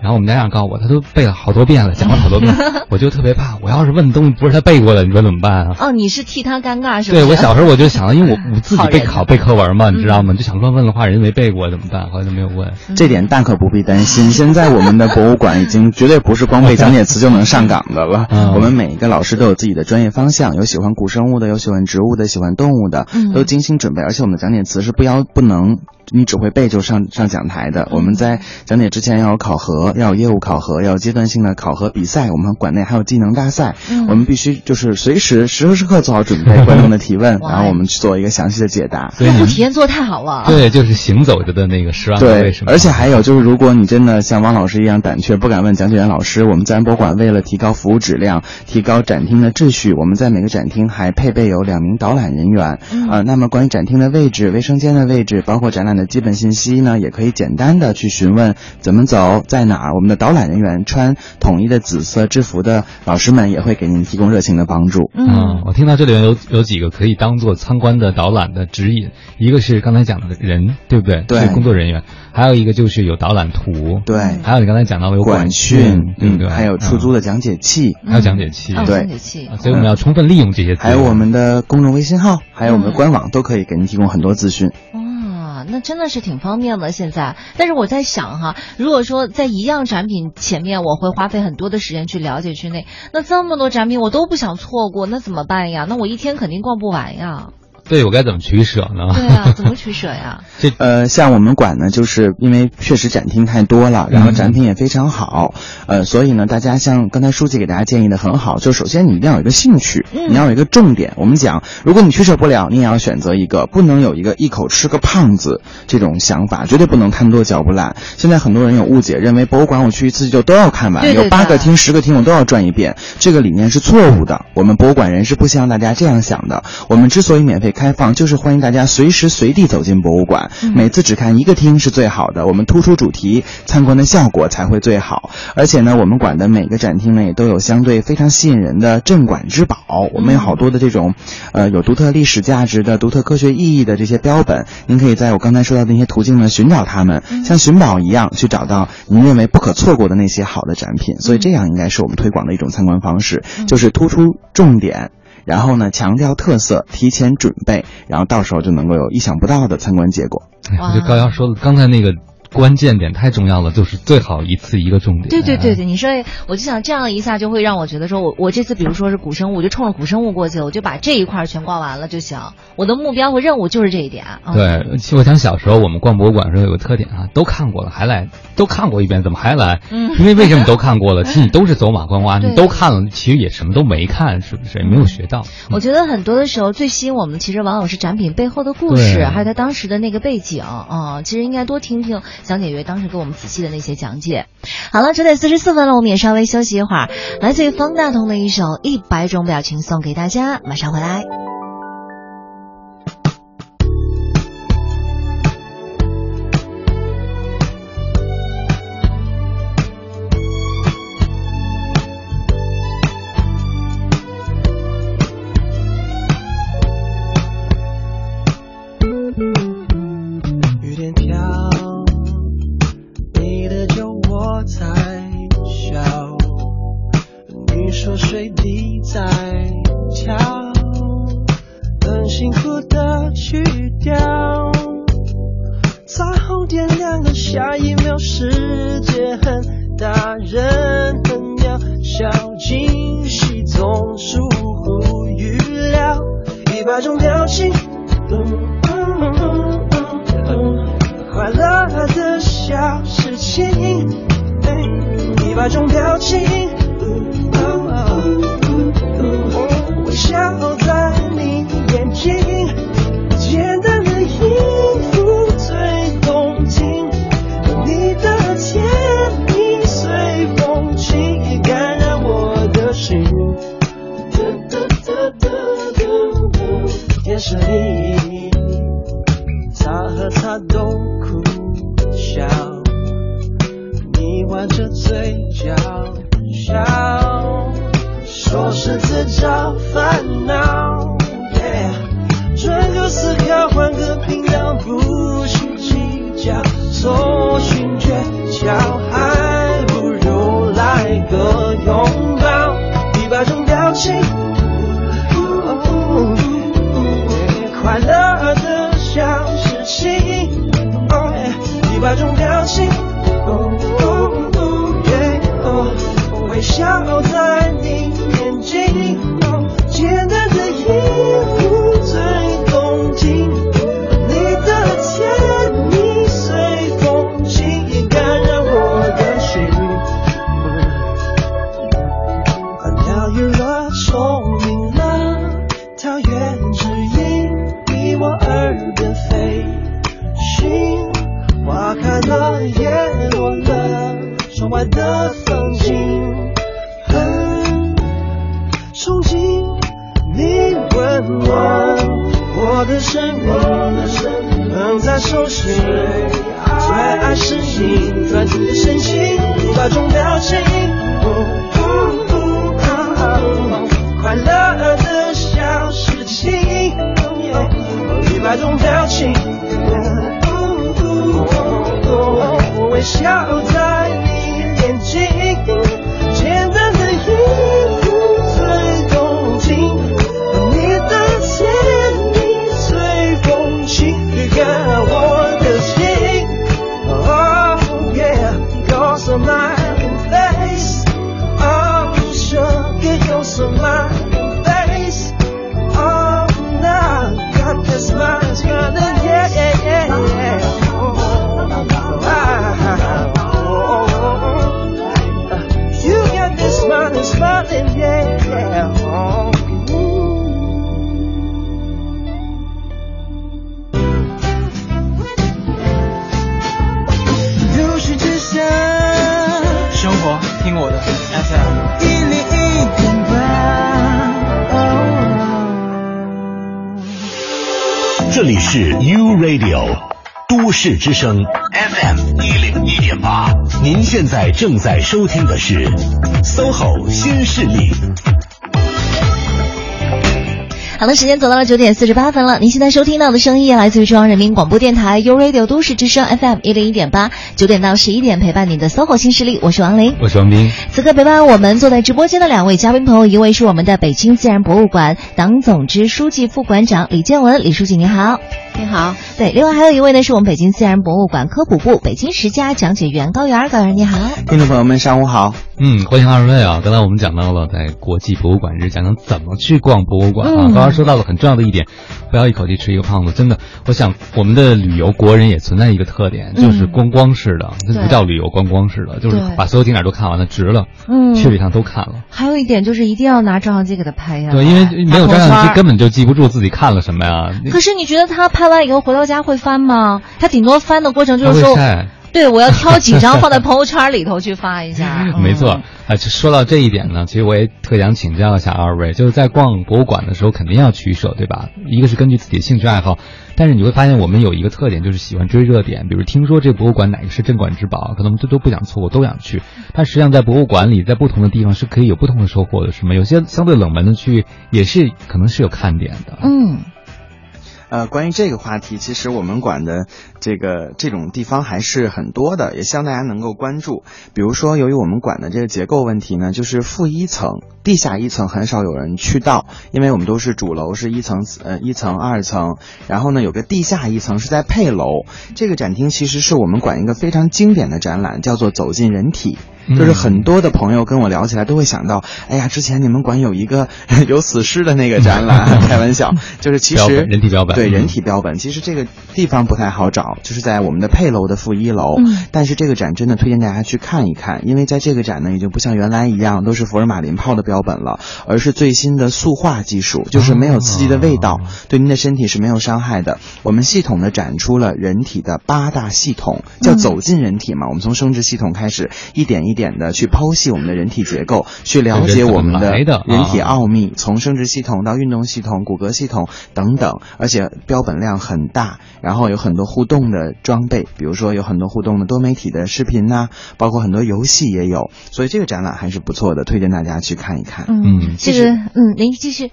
然后我们家长告诉我，他都背了好多遍了，讲了好多遍，[laughs] 我就特别怕，我要是问的东西不是他背过的，你说怎么办啊？哦，你是替他尴尬是吧？对我小时候我就想，因为我 [laughs] 我自己备考背课文嘛，你知道吗？就想乱问的话，人家没背过怎么办？后来就没有问。这点大可不必担心，现在我们的博物馆已经绝对不是光背讲解词就能上岗的了。我们每一个老师都有自己的专业方向，有喜欢古生物的，有喜欢植物的，喜欢动物的，都精心准备。而且我们的讲解词是不要不能。你只会背就上上讲台的。我们在讲解之前要有考核，要有业务考核，要有阶段性的考核比赛。我们馆内还有技能大赛，嗯、我们必须就是随时时时刻刻做好准备，观众的提问，然后我们去做一个详细的解答。所以你体验做太好了。对，就是行走着的那个十万对，为什么？而且还有就是，如果你真的像汪老师一样胆怯，不敢问讲解员老师，我们自然博物馆为了提高服务质量，提高展厅的秩序，我们在每个展厅还配备有两名导览人员。嗯、呃，那么关于展厅的位置、卫生间的位置，包括展览。站的基本信息呢，也可以简单的去询问怎么走，在哪儿。我们的导览人员穿统一的紫色制服的老师们也会给您提供热情的帮助。嗯，我听到这里面有有几个可以当做参观的导览的指引，一个是刚才讲的人，对不对？对，工作人员。还有一个就是有导览图，对。还有你刚才讲到的有管训，对不对？还有出租的讲解器，还有讲解器，对。讲解器。所以我们要充分利用这些。还有我们的公众微信号，还有我们的官网，都可以给您提供很多资讯。那真的是挺方便的。现在，但是我在想哈，如果说在一样展品前面，我会花费很多的时间去了解去那，那这么多展品我都不想错过，那怎么办呀？那我一天肯定逛不完呀。对我该怎么取舍呢？对啊，怎么取舍呀？[laughs] 这呃，像我们馆呢，就是因为确实展厅太多了，然后展品也非常好，呃，所以呢，大家像刚才书记给大家建议的很好，就首先你一定要有一个兴趣，你要有一个重点。我们讲，如果你取舍不了，你也要选择一个，不能有一个一口吃个胖子这种想法，绝对不能贪多嚼不烂。现在很多人有误解，认为博物馆我去一次就都要看完，有八个厅、十个厅我都要转一遍，这个理念是错误的。我们博物馆人是不希望大家这样想的。我们之所以免费。开放就是欢迎大家随时随地走进博物馆，每次只看一个厅是最好的。我们突出主题，参观的效果才会最好。而且呢，我们馆的每个展厅呢也都有相对非常吸引人的镇馆之宝。我们有好多的这种，呃，有独特历史价值的、独特科学意义的这些标本，您可以在我刚才说到的那些途径呢寻找它们，像寻宝一样去找到您认为不可错过的那些好的展品。所以这样应该是我们推广的一种参观方式，就是突出重点。然后呢，强调特色，提前准备，然后到时候就能够有意想不到的参观结果。我觉得高阳说的刚才那个。关键点太重要了，就是最好一次一个重点。对对对对，你说，我就想这样一下就会让我觉得说，我我这次比如说是古生物，我就冲着古生物过去，我就把这一块全逛完了就行。我的目标和任务就是这一点。对，其实我想小时候我们逛博物馆的时候有个特点啊，都看过了还来，都看过一遍怎么还来？嗯，因为为什么都看过了？[laughs] 其实你都是走马观花，你都看了，其实也什么都没看，是不是？也没有学到。我觉得很多的时候最吸引我们，其实往往是展品背后的故事，还有它当时的那个背景啊。其实应该多听听讲解员当时给我。们仔细的那些讲解，好了，九点四十四分了，我们也稍微休息一会儿。来自于方大同的一首《一百种表情》送给大家，马上回来。下一秒，世界很大，人很渺小，惊喜总出乎预料，一百种表情，快乐的小事情，一百种表情。市之声 FM 一零一点八，您现在正在收听的是 SOHO 新势力。好了，时间走到了九点四十八分了。您现在收听到的声音来自于中央人民广播电台 u Radio 都市之声 FM 一零一点八，九点到十一点陪伴您的 SOHO 新势力，我是王琳。我是王斌。此刻陪伴我们坐在直播间的两位嘉宾朋友，一位是我们的北京自然博物馆党总支书记、副馆长李建文，李书记您好。你好。对，另外还有一位呢，是我们北京自然博物馆科普部北京十佳讲解员高原，高原你好。听众朋友们，上午好。嗯，欢迎二位啊！刚才我们讲到了在国际博物馆日，讲讲怎么去逛博物馆啊。嗯高原说到了很重要的一点，不要一口气吃一个胖子。真的，我想我们的旅游国人也存在一个特点，就是观光式的，这不叫旅游观光式的，就是把所有景点都看完了，值了，嗯去了一趟都看了。还有一点就是一定要拿照相机给他拍下来。对，因为没有照相机根本就记不住自己看了什么呀。可是你觉得他拍完以后回到家会翻吗？他顶多翻的过程就是说，对我要挑几张放在朋友圈里头去发一下。嗯 [laughs] 没错，说到这一点呢，其实我也特想请教一下二位，就是在逛博物馆的时候，肯定要取舍，对吧？一个是根据自己的兴趣爱好，但是你会发现我们有一个特点，就是喜欢追热点，比如听说这博物馆哪个是镇馆之宝，可能我们都都不想错过，都想去。但实际上在博物馆里，在不同的地方是可以有不同的收获的，是吗？有些相对冷门的区域也是可能是有看点的。嗯。呃，关于这个话题，其实我们馆的这个这种地方还是很多的，也希望大家能够关注。比如说，由于我们馆的这个结构问题呢，就是负一层、地下一层很少有人去到，因为我们都是主楼是一层呃一层、二层，然后呢有个地下一层是在配楼。这个展厅其实是我们管一个非常经典的展览，叫做《走进人体》。就是很多的朋友跟我聊起来都会想到，哎呀，之前你们馆有一个 [laughs] 有死尸的那个展览，[laughs] 开玩笑，就是其实人体标本对嗯人体标本，其实这个地方不太好找，就是在我们的配楼的负一楼。嗯但是这个展真的推荐大家去看一看，因为在这个展呢，已经不像原来一样都是福尔马林泡的标本了，而是最新的塑化技术，就是没有刺激的味道，对您的身体是没有伤害的。我们系统的展出了人体的八大系统，叫嗯走进人体嘛。我们从生殖系统开始，一点一点的去剖析我们的人体结构，去了解我们的人体啊奥秘，从生殖系统到运动系统、骨骼系统等等，而且标本量很大，然后有很多互动的装备，比如说有很多互动的多媒体的视频呐、包括很多游戏也有，所以这个展览还是不错的，推荐大家去看一看。嗯，这个嗯，您继续。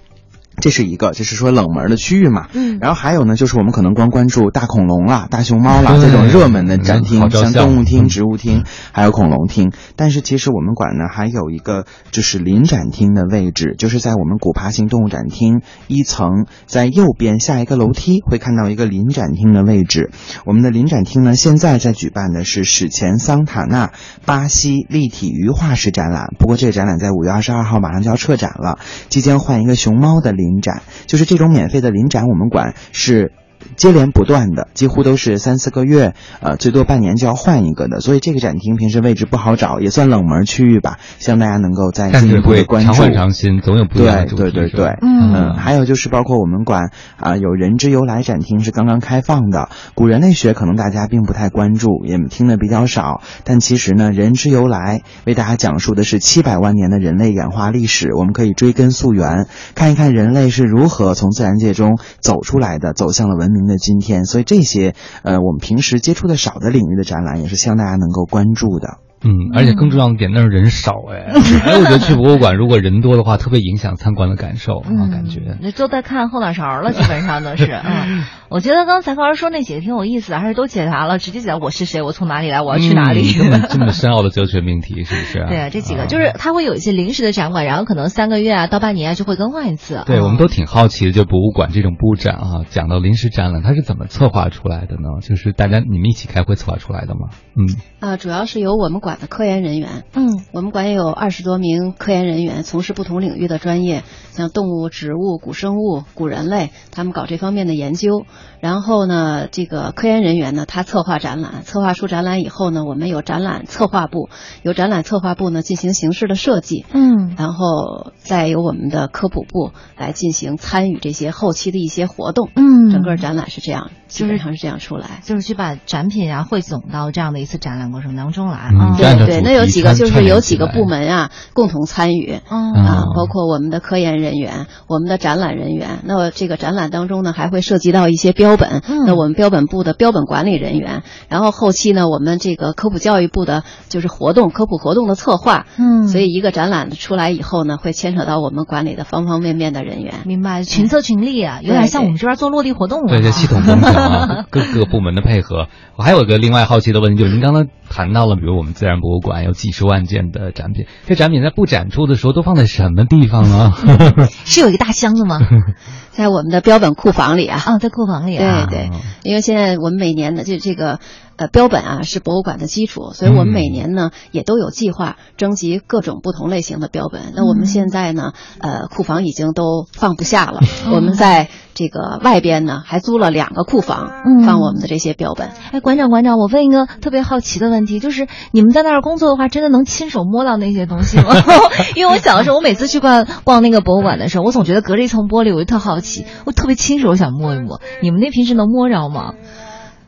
这是一个，就是说冷门的区域嘛。嗯然后还有呢，就是我们可能光关注大恐龙啦、大熊猫啦对这种热门的展嗯厅，像动物厅、嗯植物厅，还有恐龙厅。但是其实我们馆呢还有一个就是临展厅的位置，就是在我们古爬行动物展厅一层，在右边下一个楼梯会看到一个临展厅的位置。我们的临展厅呢，现在在举办的是史前桑塔纳巴西立体鱼化石展览，不过这个展览在五月二十二号马上就要撤展了，即将换一个熊猫的临展。就是这种免费的临展，我们管是。接连不断的，几乎都是三四个月，呃，最多半年就要换一个的，所以这个展厅平时位置不好找，也算冷门区域吧。希望大家能够再进一步的会关注。常换常新，总有不一样的对主题。对对对，嗯还有就是包括我们馆啊、有人之由来展厅是刚刚开放的，古人类学可能大家并不太关注，也听的比较少，但其实呢，人之由来为大家讲述的是七百万年的人类演化历史，我们可以追根溯源，看一看人类是如何从自然界中走出来的，走向了文明的今天。所以这些呃我们平时接触的少的领域的展览，也是希望大家能够关注的。嗯，而且更重要的点，那儿人少哎，[laughs] 哎，我觉得去博物馆如果人多的话，特别影响参观的感受啊，感觉那都在看后脑勺了，基本上都是。[laughs] 嗯，我觉得刚才高老师说那几个挺有意思的，还是都解答了，直接解答我是谁，我从哪里来，我要去哪里。这么 [laughs] 这么深奥的哲学命题，是不是？对啊，这几个就是它会有一些临时的展馆，然后可能三个月啊到半年啊就会更换一次。对，我们都挺好奇的，就博物馆这种布展啊，讲到临时展览，它是怎么策划出来的呢？就是大家你们一起开会策划出来的吗？嗯，啊，主要是由我们馆的科研人员。嗯，我们馆也有二十多名科研人员，从事不同领域的专业，像动物、植物、古生物、古人类，他们搞这方面的研究。然后呢，这个科研人员呢，他策划展览，策划出展览以后呢，我们有展览策划部，由展览策划部呢进行形式的设计，嗯，然后再由我们的科普部来进行参与这些后期的一些活动，嗯，整个展览是这样，基本上是这样出来，就是去把展品啊汇总到这样的一次展览过程当中来啊。对对，那有几个就是有几个部门啊共同参与，啊，包括我们的科研人员，我们的展览人员。那这个展览当中呢，还会涉及到一些标本，那我们标本部的标本管理人员，然后后期呢，我们这个科普教育部的就是活动科普活动的策划，嗯，所以一个展览出来以后呢，会牵扯到我们管理的方方面面的人员。明白，群策群力啊，有点像我们这边做落地活动了。对，对系统工程啊，各个部门的配合。我还有个另外好奇的问题，就是您刚才谈到了，比如我们自然博物馆有几十万件的展品，这展品在不展出的时候都放在什么地方呢？[laughs] 是有一个大箱子吗？[laughs] 在我们的标本库房里啊。啊，在库房里啊。对对，因为现在我们每年的这这个。呃，标本啊是博物馆的基础，所以我们每年呢也都有计划征集各种不同类型的标本。那我们现在呢，呃，库房已经都放不下了，我们在这个外边呢还租了两个库房，放我们的这些标本。哎，馆长馆长，我问一个特别好奇的问题，就是你们在那儿工作的话，真的能亲手摸到那些东西吗？[laughs] 因为我小的时候，我每次去逛逛那个博物馆的时候，我总觉得隔着一层玻璃，我就特好奇，我特别亲手想摸一摸。你们那平时能摸着吗？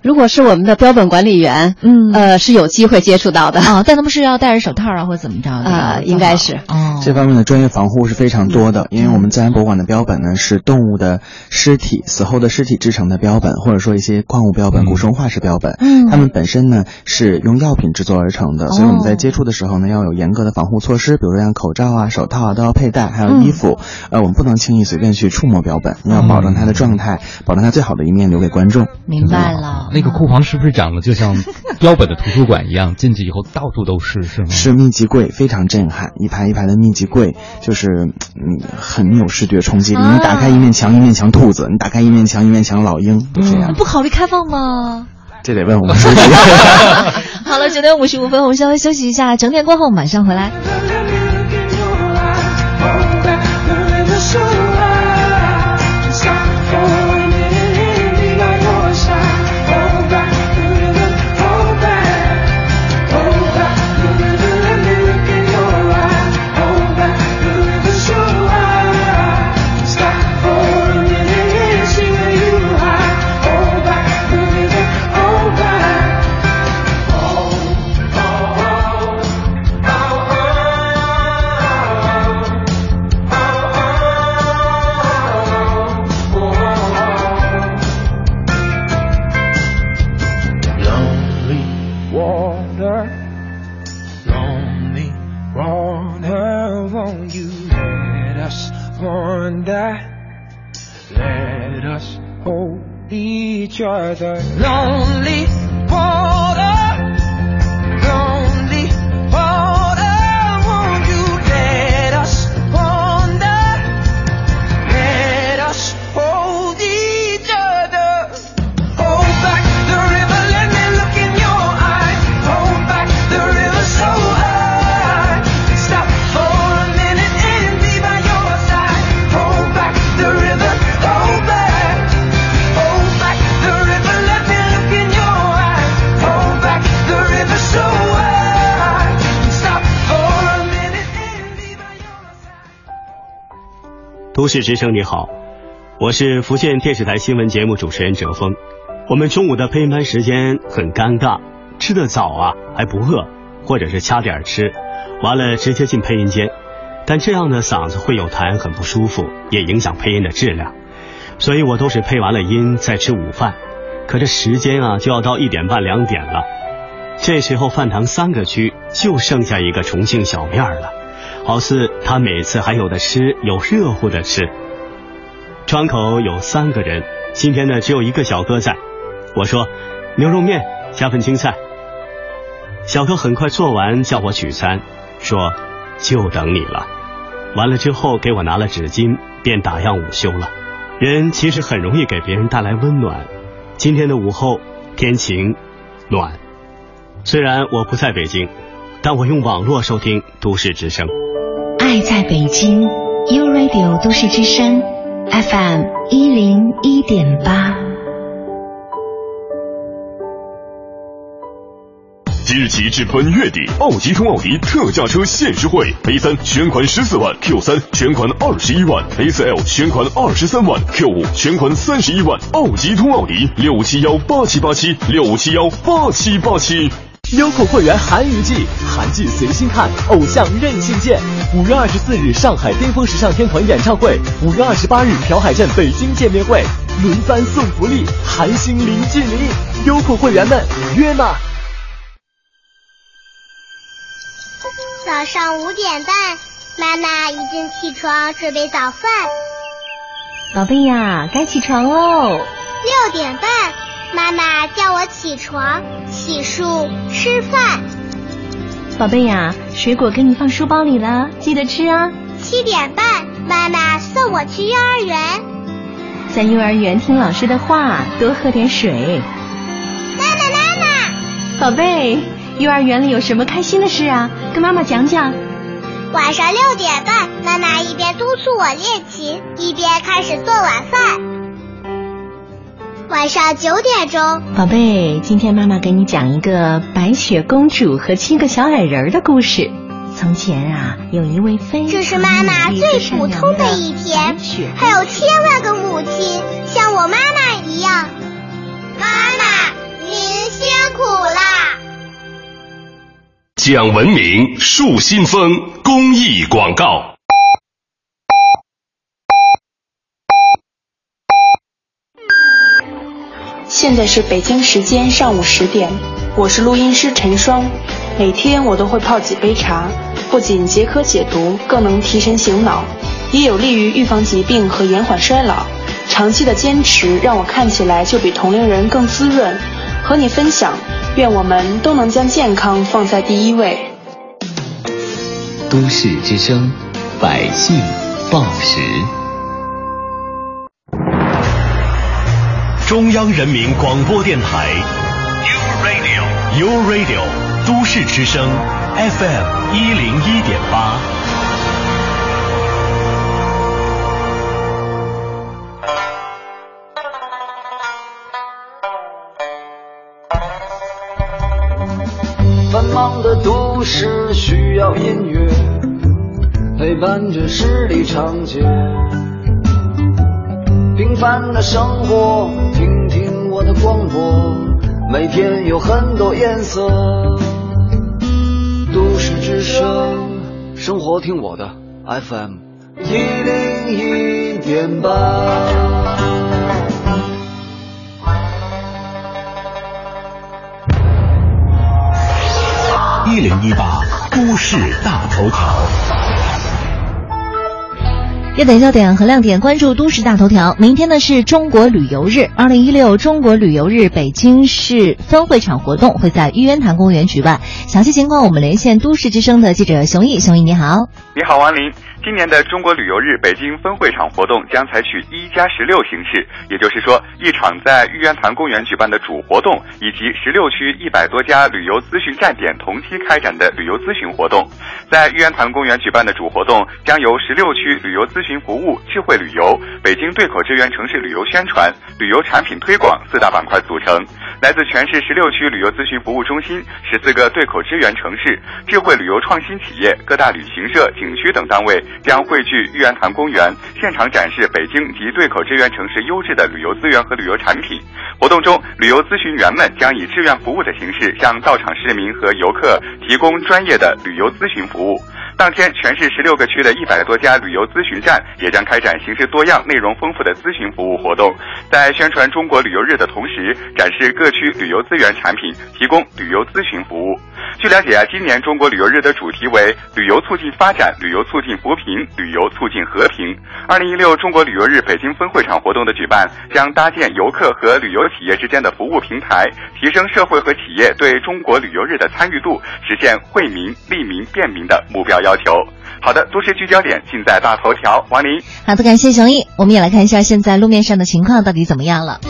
如果是我们的标本管理员，嗯，呃，是有机会接触到的。啊，但他们是要戴着手套啊，或者怎么着的啊？应该是。哦。这方面的专业防护是非常多的，因为我们自然博物馆的标本呢是动物的尸体、死后的尸体制成的标本，或者说一些矿物标本、古生物化石标本，嗯，它们本身呢是用药品制作而成的，所以我们在接触的时候呢要有严格的防护措施，比如说像口罩啊、手套啊都要佩戴，还有衣服，呃，我们不能轻易随便去触摸标本，你要保证它的状态，保证它最好的一面留给观众。明白了，那个库房是不是？长得就像 [laughs] 标本的图书馆一样，进去以后到处都是，是吗？是密集柜，非常震撼，一排一排的密集柜，就是嗯，很有视觉冲击力。你打开一面墙，一面墙兔子；你打开一面墙，一面墙老鹰，都这样。不考虑开放吗？[laughs] 这得问我们 [laughs] 书记。好了，九点五十五分，我们稍微休息一下，整点过后马上回来。都市之声你好，我是福建电视台新闻节目主持人哲峰。我们中午的配音班时间很尴尬，吃的早啊还不饿，或者是掐点吃，完了直接进配音间，但这样的嗓子会有痰，很不舒服，也影响配音的质量。所以我都是配完了音再吃午饭。可这时间啊，就要到一点半两点了。这时候饭堂三个区就剩下一个重庆小面了，好似他每次还有的吃，有热乎的吃。窗口有三个人，今天呢只有一个小哥在。我说牛肉面加份青菜。小哥很快做完，叫我取餐，说就等你了。完了之后给我拿了纸巾，便打烊午休了。人其实很容易给别人带来温暖。今天的午后天晴，暖。虽然我不在北京，但我用网络收听都市之声。爱在北京，U Radio 都市之声，FM 一零一点八。即日起至本月底，奥迪通奥迪特价车限时惠：A 三全款十四万，Q 三全款二十一万，A 四 L 全款二十三万，Q 五全款三十一万。奥迪通奥迪六五七幺八七八七六五七幺八七八七。优酷会员韩娱季，韩剧随心看，偶像任性见。五月二十四日上海巅峰时尚天团演唱会，五月二十八日朴海镇北京见面会，轮番送福利，韩星零距离。优酷会员们约吗？早上五点半，妈妈已经起床准备早饭。宝贝呀，该起床喽。六点半，妈妈叫我起床、洗漱、吃饭。宝贝呀，水果给你放书包里了，记得吃啊。七点半，妈妈送我去幼儿园。在幼儿园听老师的话，多喝点水。妈妈，妈妈，宝贝。幼儿园里有什么开心的事啊？跟妈妈讲讲。晚上六点半，妈妈一边督促我练琴，一边开始做晚饭。晚上九点钟，宝贝，今天妈妈给你讲一个白雪公主和七个小矮人的故事。从前啊，有一位非常这是妈妈最普通的一天，还有千万个母亲像我妈妈一样。妈妈，您辛苦啦！讲文明树新风公益广告。现在是北京时间上午十点，我是录音师陈双。每天我都会泡几杯茶，不仅解渴解毒，更能提神醒脑，也有利于预防疾病和延缓衰老。长期的坚持让我看起来就比同龄人更滋润。和你分享，愿我们都能将健康放在第一位。都市之声，百姓报时。中央人民广播电台，U Radio，U Radio，都市之声，FM 一零一点八。繁忙的都市需要音乐陪伴着十里长街，平凡的生活，听听我的广播，每天有很多颜色。都市之声，生活听我的 FM 一零一点八。一零一八都市大头条，热点焦点和亮点，关注都市大头条。明天呢是中国旅游日，二零一六中国旅游日北京市分会场活动会在玉渊潭公园举办。详细情况我们连线都市之声的记者熊毅，熊毅你好。你好，王林。今年的中国旅游日北京分会场活动将采取一加十六形式，也就是说，一场在玉渊潭公园举办的主活动，以及十六区一百多家旅游咨询站点同期开展的旅游咨询活动。在玉渊潭公园举办的主活动将由十六区旅游咨询服务、智慧旅游、北京对口支援城市旅游宣传、旅游产品推广四大板块组成。来自全市十六区旅游咨询服务中心、十四个对口支援城市、智慧旅游创新企业、各大旅行社、景区等单位。将汇聚玉渊潭公园，现场展示北京及对口支援城市优质的旅游资源和旅游产品。活动中，旅游咨询员们将以志愿服务的形式，向到场市民和游客提供专业的旅游咨询服务。当天，全市十六个区的一百多家旅游咨询站也将开展形式多样、内容丰富的咨询服务活动，在宣传中国旅游日的同时，展示各区旅游资源产品，提供旅游咨询服务。据了解啊，今年中国旅游日的主题为“旅游促进发展，旅游促进扶贫，旅游促进和平”。二零一六中国旅游日北京分会场活动的举办，将搭建游客和旅游企业之间的服务平台，提升社会和企业对中国旅游日的参与度，实现惠民、利民、便民的目标要求。好的，都市聚焦点尽在大头条。王林，好的，感谢熊毅。我们也来看一下现在路面上的情况到底怎么样了。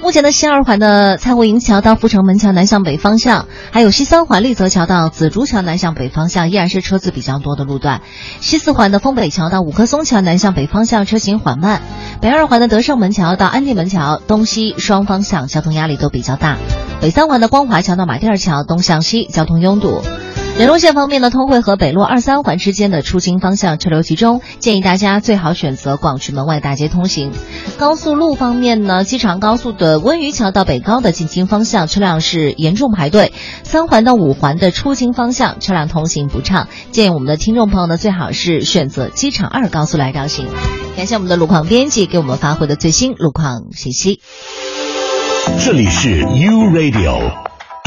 目前的西二环的蔡胡营桥到阜成门桥南向北方向，还有西三环立泽桥到紫竹桥南向北方向，依然是车子比较多的路段。西四环的丰北桥到五棵松桥南向北方向车行缓慢。北二环的德胜门桥到安定门桥东西双方向交通压力都比较大。北三环的光华桥到马甸桥东向西交通拥堵。联络线方面呢，通惠和北路二三环之间的出京方向车流集中，建议大家最好选择广渠门外大街通行。高速路方面呢，机场高速的温榆桥到北高的进京方向车辆是严重排队，三环到五环的出京方向车辆通行不畅，建议我们的听众朋友呢，最好是选择机场二高速来绕行。感谢我们的路况编辑给我们发回的最新路况信息。这里是 U Radio。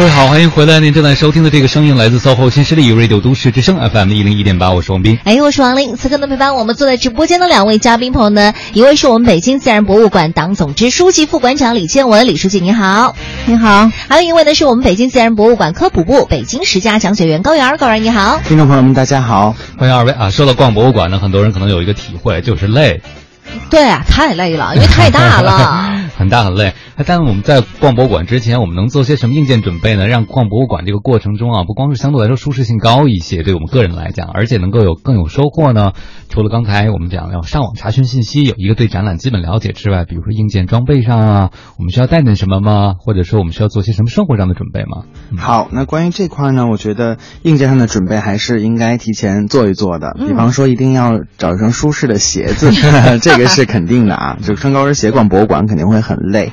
各位好，欢迎回来！您正在收听的这个声音来自 SOHO 新势力 Radio 都市之声 FM 一零一点八，我是王斌。哎，我是王林。此刻呢，陪伴我们坐在直播间的两位嘉宾朋友呢，一位是我们北京自然博物馆党总支书记、副馆长李建文，李书记你好，你好。还有一位呢，是我们北京自然博物馆科普部北京十佳讲解员高原，高原你好。听众朋友们，大家好，欢迎二位啊！说到逛博物馆呢，很多人可能有一个体会，就是累。对啊，太累了，因为太大了，[laughs] 很大很累。但我们在逛博物馆之前，我们能做些什么硬件准备呢？让逛博物馆这个过程中啊，不光是相对来说舒适性高一些，对我们个人来讲，而且能够有更有收获呢。除了刚才我们讲要上网查询信息，有一个对展览基本了解之外，比如说硬件装备上啊，我们需要带点什么吗？或者说我们需要做些什么生活上的准备吗？好，那关于这块呢，我觉得硬件上的准备还是应该提前做一做的。比方说，一定要找一双舒适的鞋子，[laughs] 这个是肯定的啊。就 [laughs] 穿高跟鞋逛博物馆肯定会很累。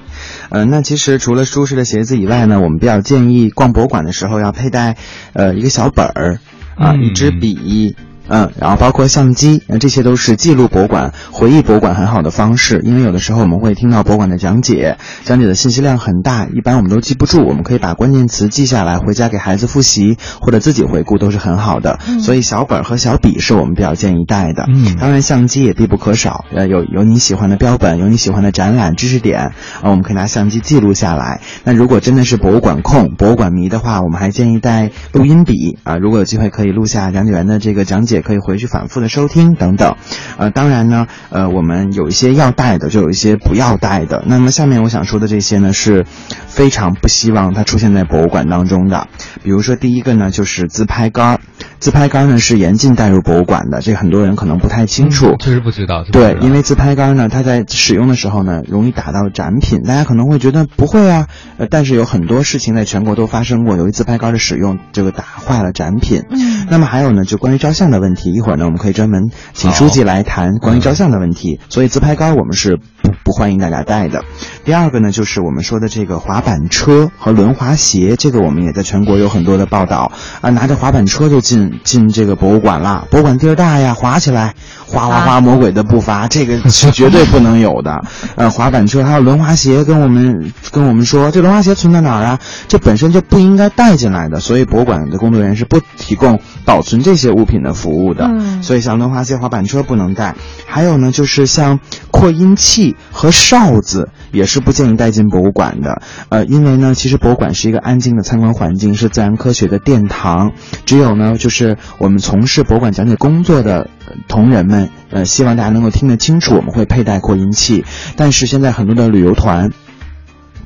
嗯，那其实除了舒适的鞋子以外呢，我们比较建议逛博物馆的时候要佩戴，呃，一个小本儿，啊，一支笔。嗯，然后包括相机，那这些都是记录博物馆、回忆博物馆很好的方式。因为有的时候我们会听到博物馆的讲解，讲解的信息量很大，一般我们都记不住。我们可以把关键词记下来，回家给孩子复习或者自己回顾都是很好的。所以小本和小笔是我们比较建议带的。嗯，当然相机也必不可少。呃，有有你喜欢的标本，有你喜欢的展览知识点，啊，我们可以拿相机记录下来。那如果真的是博物馆控、博物馆迷的话，我们还建议带录音笔啊。如果有机会可以录下讲解员的这个讲解。也可以回去反复的收听等等，呃，当然呢，呃，我们有一些要带的，就有一些不要带的。那么下面我想说的这些呢，是非常不希望它出现在博物馆当中的。比如说第一个呢，就是自拍杆。自拍杆呢是严禁带入博物馆的，这很多人可能不太清楚。确实不知道。对，因为自拍杆呢，它在使用的时候呢，容易打到展品。大家可能会觉得不会啊，呃，但是有很多事情在全国都发生过，由于自拍杆的使用，这个打坏了展品。嗯。那么还有呢，就关于照相的问题，一会儿呢，我们可以专门请书记来谈关于照相的问题。所以自拍杆我们是不不欢迎大家带的。第二个呢，就是我们说的这个滑板车和轮滑鞋，这个我们也在全国有很多的报道啊，拿着滑板车就进。进这个博物馆了，博物馆地儿大呀，滑起来，哗哗哗，魔鬼的步伐，这个是 [laughs] 绝对不能有的。呃，滑板车还有轮滑鞋，跟我们跟我们说，这轮滑鞋存在哪儿啊？这本身就不应该带进来的，所以博物馆的工作人员是不提供保存这些物品的服务的。嗯，所以像轮滑鞋、滑板车不能带。还有呢，就是像扩音器和哨子也是不建议带进博物馆的。呃，因为呢，其实博物馆是一个安静的参观环境，是自然科学的殿堂。只有呢，就是。我们从事博物馆讲解工作的同仁们，呃，希望大家能够听得清楚。我们会佩戴扩音器，但是现在很多的旅游团。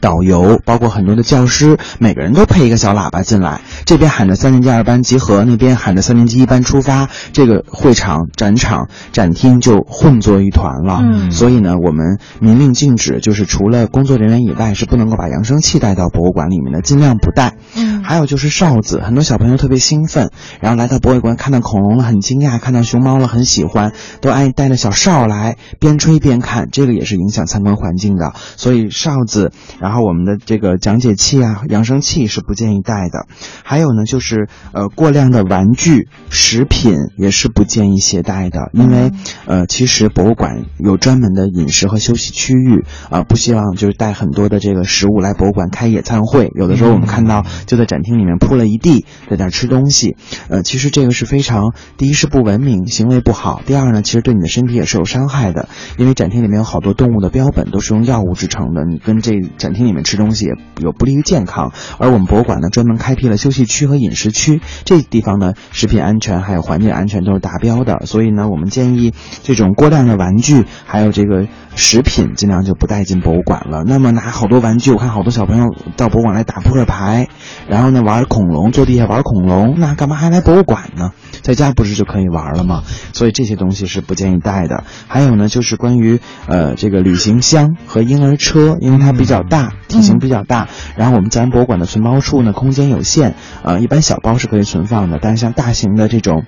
导游，包括很多的教师，每个人都配一个小喇叭进来，这边喊着三年级二班集合，那边喊着三年级一班出发，这个会场、展场、展厅就混作一团了。嗯所以呢，我们明令禁止，就是除了工作人员以外，是不能够把扬声器带到博物馆里面的，尽量不带。嗯还有就是哨子，很多小朋友特别兴奋，然后来到博物馆看到恐龙了很惊讶，看到熊猫了很喜欢，都爱带着小哨来，边吹边看，这个也是影响参观环境的。所以哨子，然后我们的这个讲解器啊、扬声器是不建议带的。还有呢，就是呃过量的玩具、食品也是不建议携带的，因为呃其实博物馆有专门的饮食和休息区域啊、不希望就是带很多的这个食物来博物馆开野餐会。有的时候我们看到就在展厅里面铺了一地，在那吃东西，呃，其实这个是非常第一是不文明，行为不好；第二呢，其实对你的身体也是有伤害的，因为展厅里面有好多动物的标本都是用药物制成的，你跟这展厅里面吃东西有不利于健康。而我们博物馆呢，专门开辟了休息区和饮食区，这地方呢，食品安全还有环境安全都是达标的，所以呢，我们建议这种过量的玩具还有这个食品尽量就不带进博物馆了。那么拿好多玩具，我看好多小朋友到博物馆来打扑克牌，然后呢玩恐龙，坐地下玩恐龙，那干嘛还来博物馆呢？在家不是就可以玩了吗？所以这些东西是不建议带的。还有呢，就是关于呃这个旅行箱和婴儿车，因为它比较大，体型比较大，然后我们自然博物馆的存包处呢空间有限，呃一般小包是可以存放的，但是像大型的这种。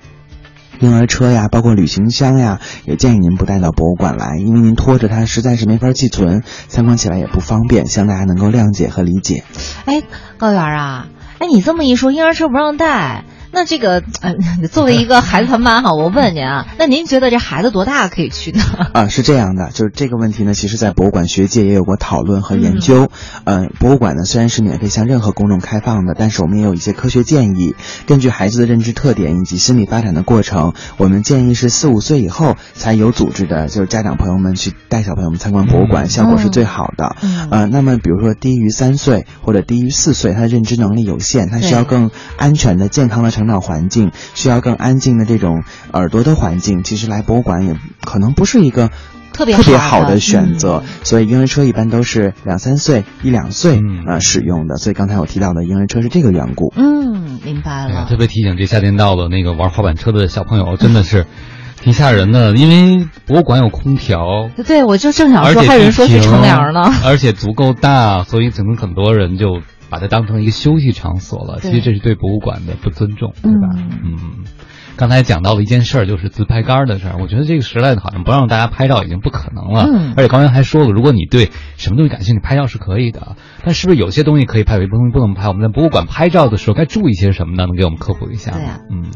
婴儿车呀，包括旅行箱呀，也建议您不带到博物馆来，因为您拖着它实在是没法寄存，参观起来也不方便，希望大家能够谅解和理解。哎，高原啊，哎，你这么一说，婴儿车不让带，那这个，呃，[laughs] 作为一个孩子他妈哈，[laughs] 我问您啊，那您觉得这孩子多大可以去呢？啊，是这样的，就是这个问题呢，其实在博物馆学界也有过讨论和研究。呃，博物馆呢虽然是免费向任何公众开放的，但是我们也有一些科学建议。根据孩子的认知特点以及心理发展的过程，我们建议是四五岁以后才有组织的，就是家长朋友们去带小朋友们参观博物馆，效果是最好的。嗯呃，那么比如说低于三岁或者低于四岁，他的认知能力有限，他需要更安全的、健康的成长环境，需要更安静的这种耳朵的环境。其实来博物馆也可能不是一个。特别特别好的选择，所以婴儿车一般都是两三岁、一两岁呃使用的，所以刚才我提到的婴儿车是这个缘故。嗯，明白了。特别提醒这夏天到了，那个玩滑板车的小朋友真的是 [laughs] 挺吓人的，因为博物馆有空调，对，我就正想说，还有人说去乘凉呢。而且足够大，所以可能很多人就把它当成一个休息场所了。其实这是对博物馆的不尊重，对吧？嗯。刚才讲到了一件事儿，就是自拍杆儿的事儿。我觉得这个时代好像不让大家拍照已经不可能了。嗯而且刚才还说了，如果你对什么东西感兴趣，拍照是可以的。但是不是有些东西可以拍，有些东西不能拍？我们在博物馆拍照的时候该注意些什么呢？能给我们科普一下嗯。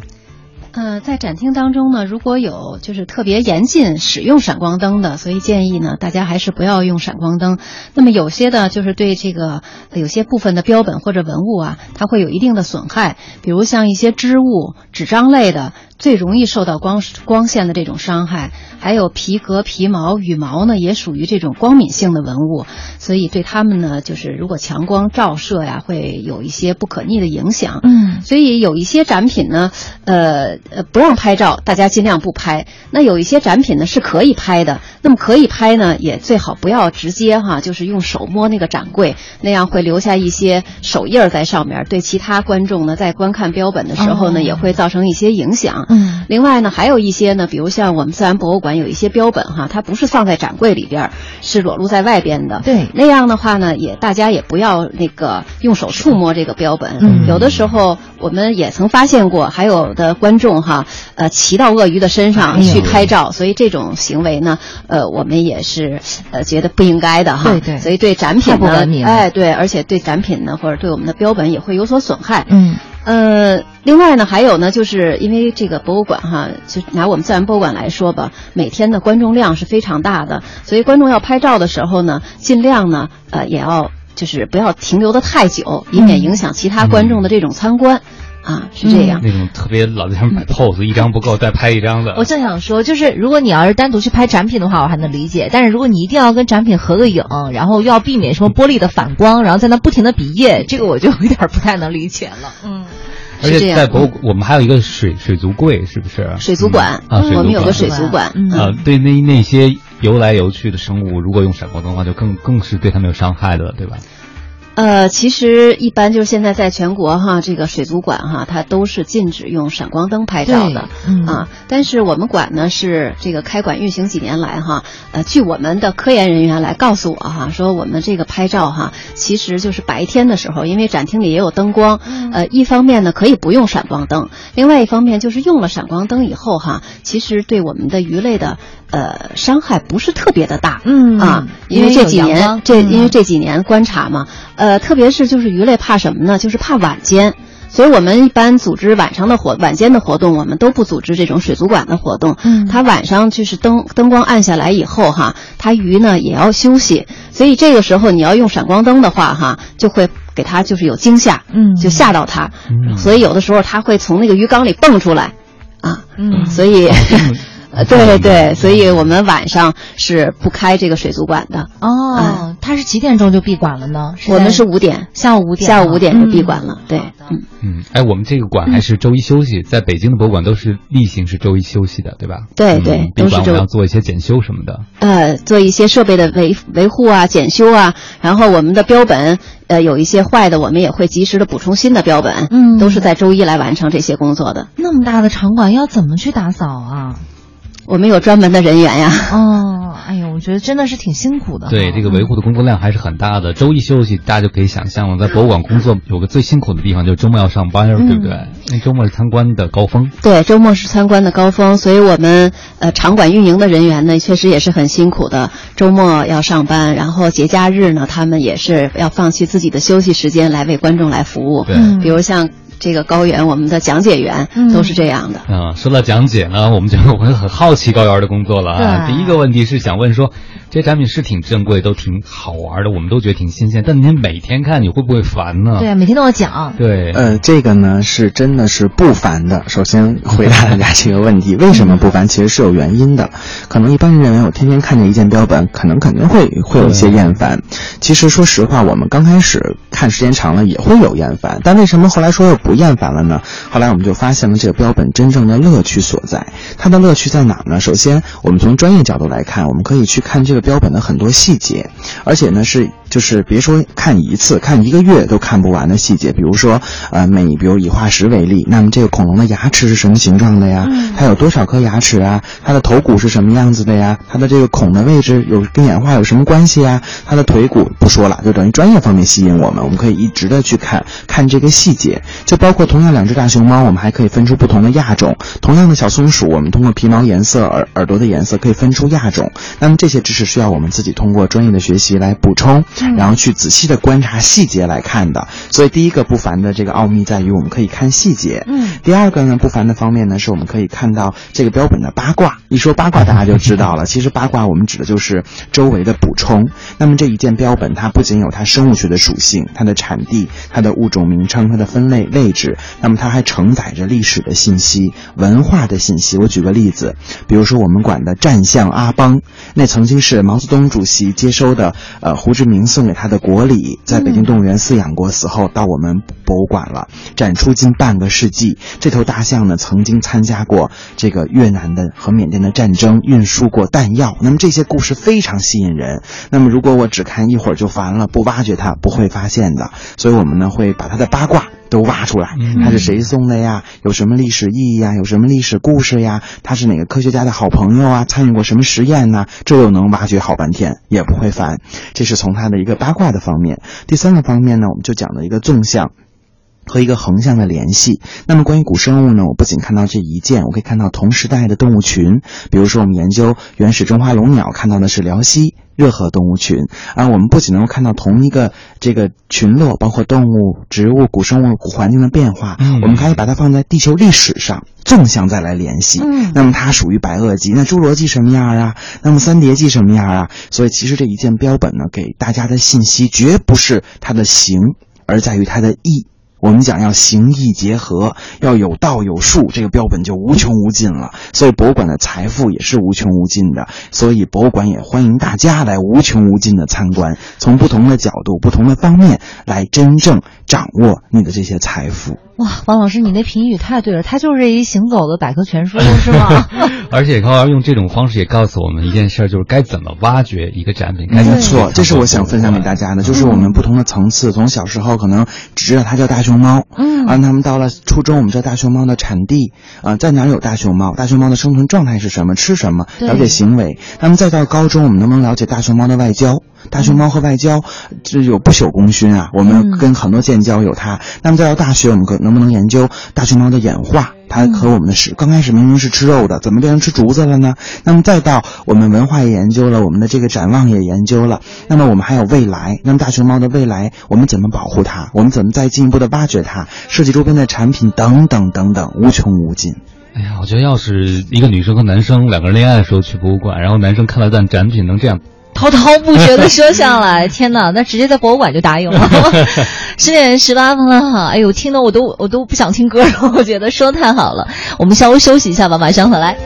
呃，在展厅当中呢，如果有就是特别严禁使用闪光灯的，所以建议呢，大家还是不要用闪光灯。那么有些的，就是对这个有些部分的标本或者文物啊，它会有一定的损害，比如像一些织物、纸张类的，最容易受到光光线的这种伤害。还有皮革、皮毛、羽毛呢，也属于这种光敏性的文物，所以对它们呢，就是如果强光照射呀，会有一些不可逆的影响。嗯，所以有一些展品呢，呃呃不让拍照，大家尽量不拍。那有一些展品呢是可以拍的，那么可以拍呢，也最好不要直接哈，就是用手摸那个展柜，那样会留下一些手印儿在上面，对其他观众呢在观看标本的时候呢，哦也会造成一些影响。嗯，另外呢，还有一些呢，比如像我们自然博物馆有一些标本哈，它不是放在展柜里边儿，是裸露在外边的。对，那样的话呢，也大家也不要那个用手触摸这个标本。嗯有的时候我们也曾发现过，还有的观众哈，呃，骑到鳄鱼的身哎上去拍照，所以这种行为呢，呃，我们也是呃觉得不应该的哈。对对所以对展品呢，不文明哎，对，而且对展品呢，或者对我们的标本也会有所损害。嗯。呃，另外呢，还有呢，就是因为这个博物馆哈，就拿我们自然博物馆来说吧，每天的观众量是非常大的，所以观众要拍照的时候呢，尽量呢，呃，也要就是不要停留的太久，以免影响其他观众的这种参观。啊，是这样。那种特别老在上面摆 pose，一张不够再拍一张的。我正想说，就是如果你要是单独去拍展品的话，我还能理解；但是如果你一定要跟展品合个影，然后又要避免什么玻璃的反光，然后在那不停的比耶，这个我就有点不太能理解了。嗯。而且在博物馆，我们还有一个水水族柜，是不是？水族馆啊，我们有个水族馆。嗯啊，对那那些游来游去的生物，如果用闪光灯的话，就更更是对它们有伤害的，对吧？呃，其实一般就是现在在全国哈，这个水族馆哈，它都是禁止用闪光灯拍照的，嗯啊。但是我们馆呢是这个开馆运行几年来哈，呃，据我们的科研人员来告诉我哈，说我们这个拍照哈，其实就是白天的时候，因为展厅里也有灯光，呃，一方面呢可以不用闪光灯，另外一方面就是用了闪光灯以后哈，其实对我们的鱼类的呃伤害不是特别的大，嗯啊，因为这几年这嗯因为这几年观察嘛，呃，特别是就是鱼类怕什么呢？就是怕晚间。所以我们一般组织晚上的活晚间的活动，我们都不组织这种水族馆的活动。嗯它晚上就是灯灯光暗下来以后哈，它鱼呢也要休息，所以这个时候你要用闪光灯的话哈，就会给它就是有惊吓，嗯就吓到它，嗯所以有的时候它会从那个鱼缸里蹦出来，啊，嗯所以。[laughs] 呃，对对，所以我们晚上是不开这个水族馆的。哦，它是几点钟就闭馆了呢？我们是五点，下午五点，下午五点就闭馆了。对，嗯，嗯，哎，我们这个馆还是周一休息，在北京的博物馆都是例行是周一休息的，对吧？对对都是周馆我们要做一些检修什么的。呃，做一些设备的维维护啊、检修啊，然后我们的标本，呃，有一些坏的，我们也会及时的补充新的标本。嗯都是在周一来完成这些工作的。那么大的场馆要怎么去打扫啊？我们有专门的人员呀。哦，哎呦，我觉得真的是挺辛苦的。对，这个维护的工作量还是很大的。周一休息，大家就可以想象了，在博物馆工作有个最辛苦的地方，就是周末要上班，对不对？因为周末是参观的高峰。对，周末是参观的高峰，所以我们呃场馆运营的人员呢，确实也是很辛苦的。周末要上班，然后节假日呢，他们也是要放弃自己的休息时间来为观众来服务。对嗯比如像这个高原，我们的讲解员都是这样的。啊、说到讲解呢，我们就我会很好奇高原的工作了啊。第一个问题是想问说，这些展品是挺珍贵，都挺好玩的，我们都觉得挺新鲜，但您每天看你会不会烦呢？对，每天都要讲。对，呃，这个呢是真的是不烦的。首先回答大家这个问题，[laughs] 为什么不烦？其实是有原因的。可能一般人认为我天天看见一件标本，可能肯定会会有一些厌烦。其实说实话，我们刚开始看时间长了也会有厌烦，但为什么后来说又不不厌烦了呢？后来我们就发现了这个标本真正的乐趣所在。它的乐趣在哪呢？首先，我们从专业角度来看，我们可以去看这个标本的很多细节，而且呢是就是别说看一次，看一个月都看不完的细节。比如说，呃，每比如以化石为例，那么这个恐龙的牙齿是什么形状的呀？它有多少颗牙齿啊？它的头骨是什么样子的呀？它的这个孔的位置有跟演化有什么关系啊？它的腿骨不说了，就等于专业方面吸引我们，我们可以一直的去看看这个细节，就包括同样两只大熊猫，我们还可以分出不同的亚种；同样的小松鼠，我们通过皮毛颜色、耳耳朵的颜色可以分出亚种。那么这些知识需要我们自己通过专业的学习来补充，然后去仔细的观察细节来看的。所以第一个不凡的这个奥秘在于我们可以看细节。嗯，第二个呢，不凡的方面呢，是我们可以看到这个标本的八卦。一说八卦，大家就知道了。其实八卦我们指的就是周围的补充。那么这一件标本，它不仅有它生物学的属性、它的产地、它的物种名称、它的分类位置，那么它还承载着历史的信息、文化的信息。我举个例子，比如说我们馆的战象阿邦，那曾经是毛泽东主席接收的呃胡志明送给他的国礼，在北京动物园饲养过，死后到我们博物馆了，展出近半个世纪。这头大象呢，曾经参加过这个越南的和缅甸的战争，运输过弹药。那么这些故事非常吸引人。那么如果我只看一会儿就烦了，不挖掘它，不会发现的。所以我们呢会把它的八卦。都挖出来，它是谁送的呀？有什么历史意义呀？有什么历史故事呀？他是哪个科学家的好朋友啊？参与过什么实验呢？这又能挖掘好半天，也不会烦。这是从它的一个八卦的方面。第三个方面呢，我们就讲了一个纵向。和一个横向的联系。那么关于古生物呢，我不仅看到这一件，我可以看到同时代的动物群。比如说，我们研究原始中华龙鸟，看到的是辽西热河动物群啊。我们不仅能够看到同一个这个群落，包括动物、植物、古生物、古环境的变化，嗯我们可以把它放在地球历史上纵向再来联系。嗯那么它属于白垩纪，那侏罗纪什么样啊？那么三叠纪什么样啊？所以其实这一件标本呢，给大家的信息绝不是它的形，而在于它的意。我们讲要形意结合，要有道有术，这个标本就无穷无尽了。所以博物馆的财富也是无穷无尽的。所以博物馆也欢迎大家来无穷无尽的参观，从不同的角度、不同的方面来真正掌握你的这些财富。哇，王老师，你那评语太对了，他就是一行走的百科全书，是吗？[laughs] 而且高老用这种方式也告诉我们一件事，就是该怎么挖掘一个展品。该没错，这是我想分享给大家的，就是我们不同的层次，从小时候可能只知道它叫大熊猫，嗯，啊，他们到了初中，我们知道大熊猫的产地，啊，在哪有大熊猫？大熊猫的生存状态是什么？吃什么？了解行为。那么再到高中，我们能不能了解大熊猫的外交？大熊猫和外交，这有不朽功勋啊！我们跟很多建交有它。那么再到大学，我们可能不能研究大熊猫的演化？它和我们的食刚开始明明是吃肉的，怎么变成吃竹子了呢？那么再到我们文化也研究了，我们的这个展望也研究了。那么我们还有未来，那么大熊猫的未来，我们怎么保护它？我们怎么再进一步的挖掘它？设计周边的产品等等等等，无穷无尽。哎呀，我觉得要是一个女生和男生两个人恋爱的时候去博物馆，然后男生看了段展品能这样。滔滔不绝的说下来，[laughs] 天哪，那直接在博物馆就答应了。十点十八分了哈，哎呦，听得我都我都不想听歌了，我觉得说太好了。我们稍微休息一下吧，马上回来。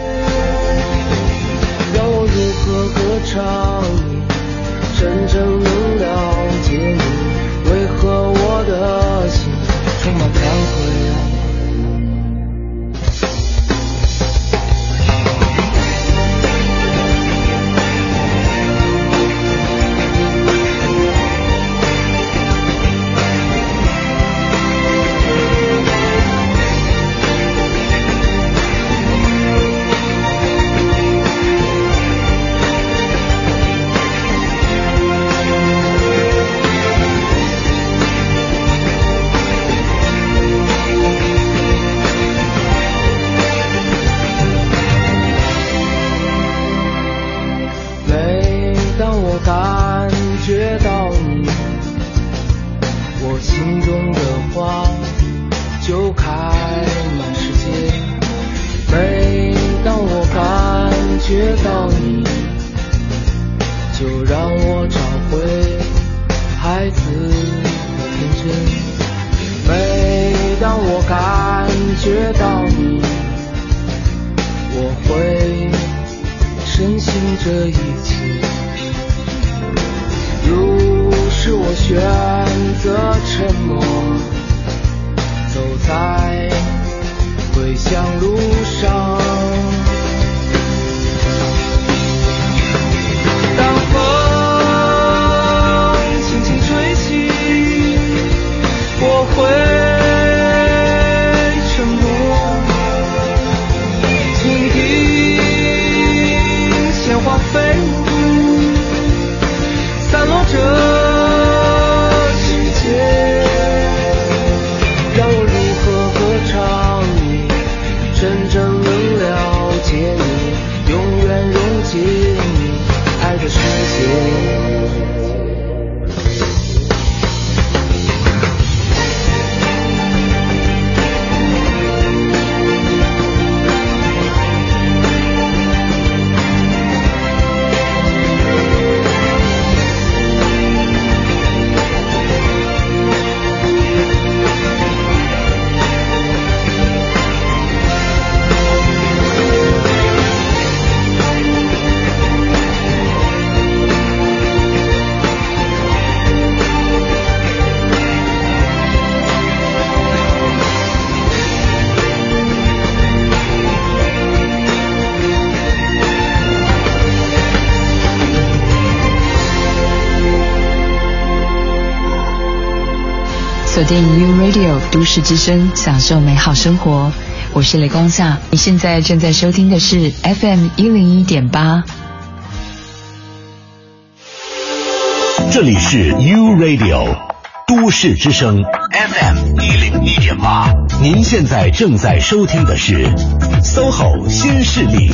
锁定 U Radio 都市之声，享受美好生活。我是雷光夏，你现在正在收听的是 FM 一零一点八。这里是 U Radio 都市之声 FM 一零一点八，您现在正在收听的是 SOHO 新势力。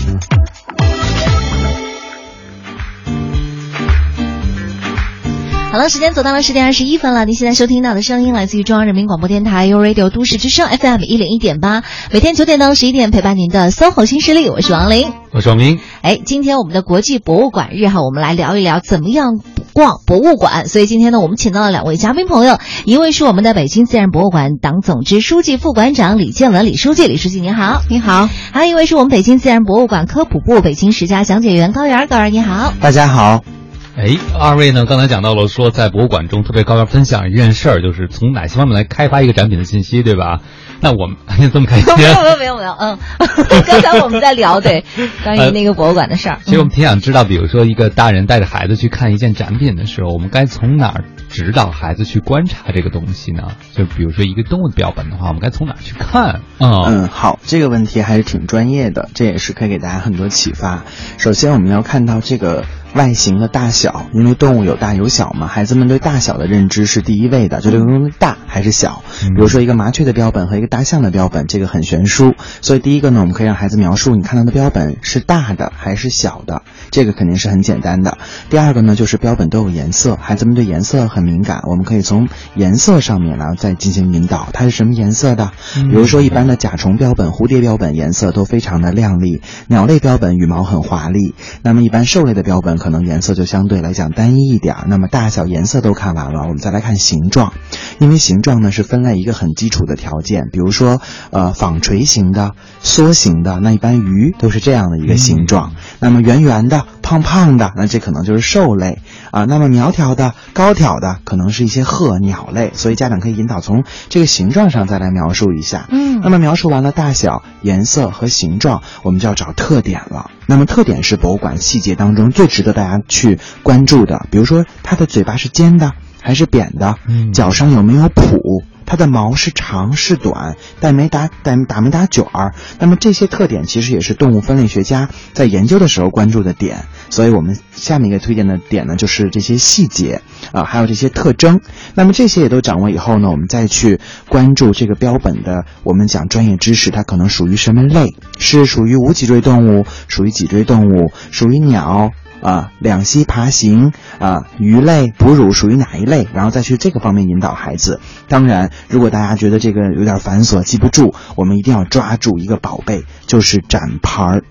好了，时间走到了十点二十一分了。您现在收听到的声音来自于中央人民广播电台 u Radio 都市之声 FM 一零一点八，每天九点到十一点陪伴您的 SOHO 新势力，我是王琳，我是王明。哎，今天我们的国际博物馆日哈，我们来聊一聊怎么样逛博物馆。所以今天呢，我们请到了两位嘉宾朋友，一位是我们的北京自然博物馆党总支书记、副馆长李建文李书记，李书记您好，你好。还有一位是我们北京自然博物馆科普部北京十佳讲解员高原高原你好，大家好。哎，二位呢？刚才讲到了说，在博物馆中特别高要分享一件事儿，就是从哪些方面来开发一个展品的信息，对吧？那我们 [laughs] 这么开心？没有没有没有没有，嗯，[laughs] 刚才我们在聊对 [laughs] 关于那个博物馆的事儿。其实我们挺想知道，比如说一个大人带着孩子去看一件展品的时候，我们该从哪儿指导孩子去观察这个东西呢？就比如说一个动物标本的话，我们该从哪儿去看？嗯嗯，好，这个问题还是挺专业的，这也是可以给大家很多启发。首先，我们要看到这个。外形的大小，因为动物有大有小嘛，孩子们对大小的认知是第一位的，就这个东西大还是小。比如说一个麻雀的标本和一个大象的标本，这个很悬殊。所以第一个呢，我们可以让孩子描述你看到的标本是大的还是小的，这个肯定是很简单的。第二个呢，就是标本都有颜色，孩子们对颜色很敏感，我们可以从颜色上面然后再进行引导，它是什么颜色的？比如说一般的甲虫标本、蝴蝶标本颜色都非常的亮丽，鸟类标本羽毛很华丽。那么一般兽类的标本可能颜色就相对来讲单一一点。那么大小、颜色都看完了，我们再来看形状，因为形状呢是分类一个很基础的条件。比如说，呃，纺锤形的、梭形的，那一般鱼都是这样的一个形状。那么圆圆的、胖胖的，那这可能就是兽类啊。那么苗条的、高挑的，可能是一些鹤鸟类。所以家长可以引导从这个形状上再来描述一下。嗯。那么描述完了大小、颜色和形状，我们就要找特点了。那么特点是博物馆细节当中最值得大家去关注的，比如说它的嘴巴是尖的还是扁的，脚上有没有蹼，它的毛是长是短，带没打带打没打卷儿。那么这些特点其实也是动物分类学家在研究的时候关注的点。所以我们下面一个推荐的点呢，就是这些细节啊，还有这些特征。那么这些也都掌握以后呢，我们再去关注这个标本的，我们讲专业知识，它可能属于什么类？是属于无脊椎动物，属于脊椎动物，属于鸟啊，两栖爬行啊，鱼类、哺乳属于哪一类？然后再去这个方面引导孩子。当然，如果大家觉得这个有点繁琐，记不住，我们一定要抓住一个宝贝，就是展牌儿。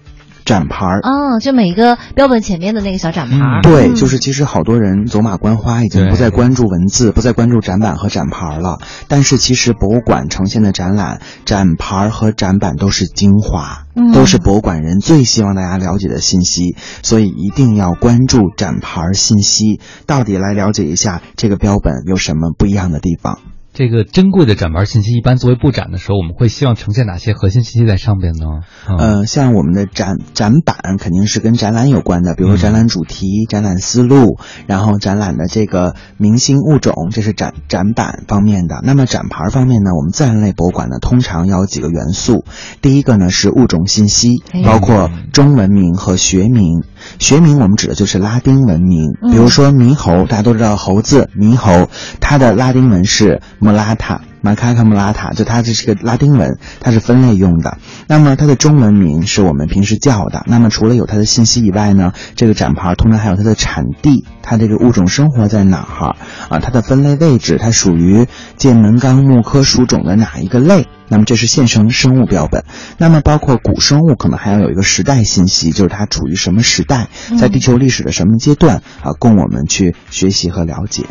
展牌儿哦，就每一个标本前面的那个小展牌儿。对，就是其实好多人走马观花，已经不再关注文字，不再关注展板和展牌了。但是其实博物馆呈现的展览展牌和展板都是精华，都是博物馆人最希望大家了解的信息，所以一定要关注展牌信息，到底来了解一下这个标本有什么不一样的地方。这个珍贵的展牌信息，一般作为布展的时候，我们会希望呈现哪些核心信息在上边呢？呃，像我们的展展板肯定是跟展览有关的，比如说展览主题、展览思路，然后展览的这个明星物种，这是展展板方面的。那么展牌方面呢，我们自然类博物馆呢，通常要有几个元素。第一个呢是物种信息，包括中文名和学名。学名我们指的就是拉丁文名，比如说猕猴，大家都知道猴子猕猴，它的拉丁文是。莫拉塔，马卡卡莫拉塔，就它这是个拉丁文，它是分类用的。那么它的中文名是我们平时叫的。那么除了有它的信息以外呢，这个展牌通常还有它的产地，它这个物种生活在哪儿啊？它的分类位置，它属于剑门纲目科属种的哪一个类？那么这是现成生物标本。那么包括古生物，可能还要有一个时代信息，就是它处于什么时代，在地球历史的什么阶段啊，供我们去学习和了解。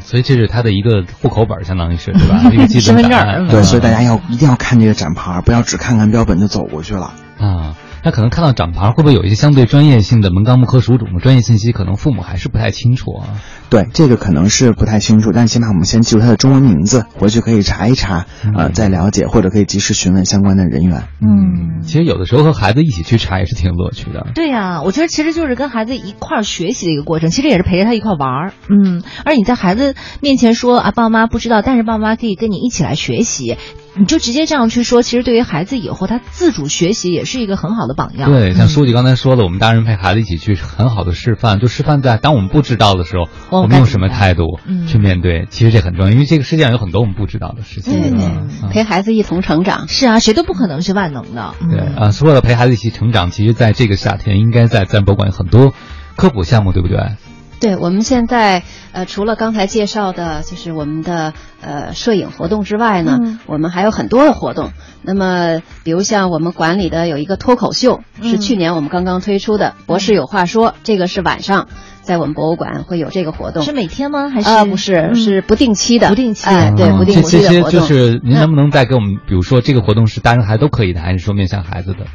所以这是他的一个户口本，相当于是对吧？[laughs] 一个身份证。对，所以大家要一定要看这个展牌，不要只看看标本就走过去了啊。那可能看到展牌，会不会有一些相对专业性的门纲目科属种的专业信息？可能父母还是不太清楚啊。对，这个可能是不太清楚，但起码我们先记住它的中文名字，回去可以查一查，呃，再了解，或者可以及时询问相关的人员。嗯，其实有的时候和孩子一起去查也是挺有乐趣的。对呀，我觉得其实就是跟孩子一块儿学习的一个过程，其实也是陪着他一块玩儿。嗯，而你在孩子面前说啊，爸妈不知道，但是爸妈可以跟你一起来学习。你就直接这样去说，其实对于孩子以后他自主学习也是一个很好的榜样。对，像书记刚才说的，我们大人陪孩子一起去，很好的示范。就示范在当我们不知道的时候，我们用什么态度去面对？其实这很重要，因为这个世界上有很多我们不知道的事情。对对，陪孩子一同成长。是啊，谁都不可能是万能的。对啊，说了陪孩子一起成长，其实在这个夏天，应该在自然博物馆有很多科普项目，对不对？对，我们现在呃，除了刚才介绍的，就是我们的呃摄影活动之外呢，我们还有很多的活动。那么，比如像我们馆里的有一个脱口秀，是去年我们刚刚推出的《博士有话说》，这个是晚上在我们博物馆会有这个活动。是每天吗？还是？啊，不是，是不定期的。不定期，哎，对，不定期的活动。就是您能不能再给我们，比如说这个活动是大人孩子都可以的，还是说面向孩子的？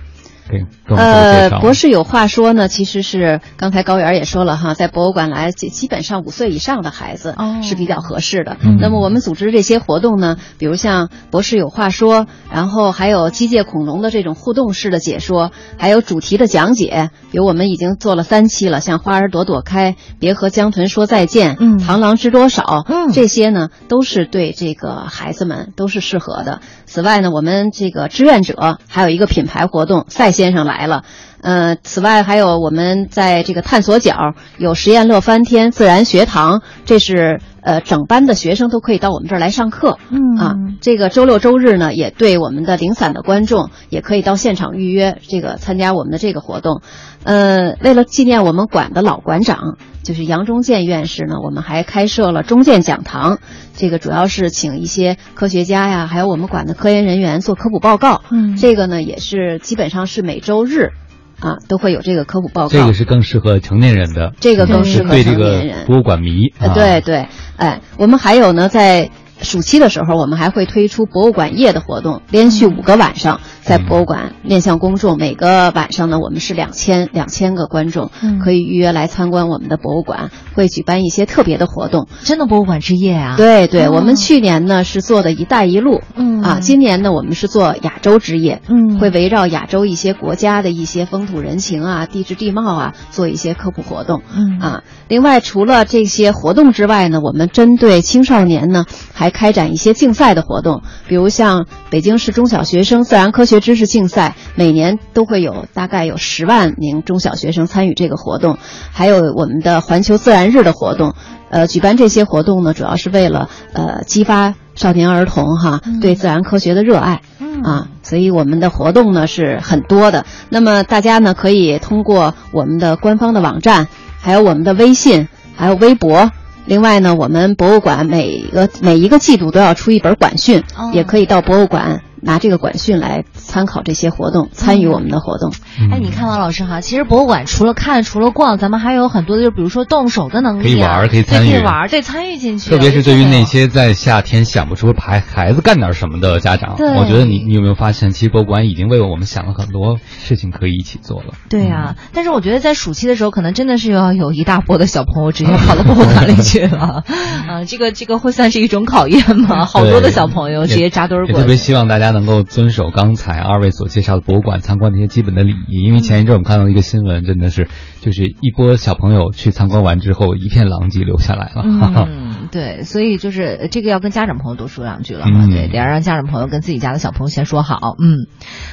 给跟我们介绍。呃，博士有话说呢，其实是刚才高原也说了哈，在博物馆来基基本上五岁以上的孩子是比较合适的。嗯那么我们组织这些活动呢，比如像博士有话说，然后还有机械恐龙的这种互动式的解说，还有主题的讲解，比如我们已经做了三期了，像花儿朵朵开，别和江豚说再见，嗯，螳螂知多少，嗯，这些呢都是对这个孩子们都是适合的。此外呢，我们这个志愿者还有一个品牌活动，赛先生来了。嗯，此外还有我们在这个探索角有实验乐翻天、自然学堂，这是呃整班的学生都可以到我们这儿来上课。嗯啊，这个周六周日呢，也对我们的零散的观众也可以到现场预约这个参加我们的这个活动。呃，为了纪念我们馆的老馆长，就是杨忠建院士呢，我们还开设了忠建讲堂，这个主要是请一些科学家呀，还有我们馆的科研人员做科普报告。嗯这个呢也是基本上是每周日。啊，都会有这个科普报告。这个是更适合成年人的，这个更适合对这个成年人博物馆迷。呃，啊对对，哎，我们还有呢，在暑期的时候，我们还会推出博物馆夜的活动，连续五个晚上在博物馆面向公众。每个晚上呢，我们是两千两千个观众嗯可以预约来参观我们的博物馆，会举办一些特别的活动。真的博物馆之夜啊！对对，哦我们去年呢是做的一带一路，嗯啊，今年呢我们是做亚洲之夜，嗯会围绕亚洲一些国家的一些风土人情啊、地质地貌啊，做一些科普活动，嗯啊，另外除了这些活动之外呢，我们针对青少年呢还开展一些竞赛的活动，比如像北京市中小学生自然科学知识竞赛，每年都会有大概有十万名中小学生参与这个活动，还有我们的环球自然日的活动。呃，举办这些活动呢，主要是为了呃激发少年儿童哈对自然科学的热爱。啊，所以我们的活动呢是很多的。那么大家呢可以通过我们的官方的网站，还有我们的微信，还有微博。另外呢，我们博物馆每个每一个季度都要出一本馆训，哦也可以到博物馆拿这个管训来参考这些活动，参与我们的活动。哎，你看王老师哈，其实博物馆除了看，除了逛，咱们还有很多的，就比如说动手的能力、啊，可以玩儿可以参与可以玩儿，对，参与进去。特别是对于那些在夏天想不出孩孩子干点什么的家长，我觉得你你有没有发现，其实博物馆已经为我们想了很多事情可以一起做了。对啊，但是我觉得在暑期的时候，可能真的是要有一大波的小朋友直接跑到博物馆里去了，啊、[laughs] 这个这个会算是一种考验吗？好多的小朋友直接扎堆儿过去。特别希望大家能够遵守刚才二位所介绍的博物馆参观的一些基本的礼仪，因为前一阵我们看到一个新闻，真的是就是一波小朋友去参观完之后，一片狼藉留下来了。嗯，[laughs] 对，所以就是呃这个要跟家长朋友多说两句了对，得要让家长朋友跟自己家的小朋友先说好。嗯，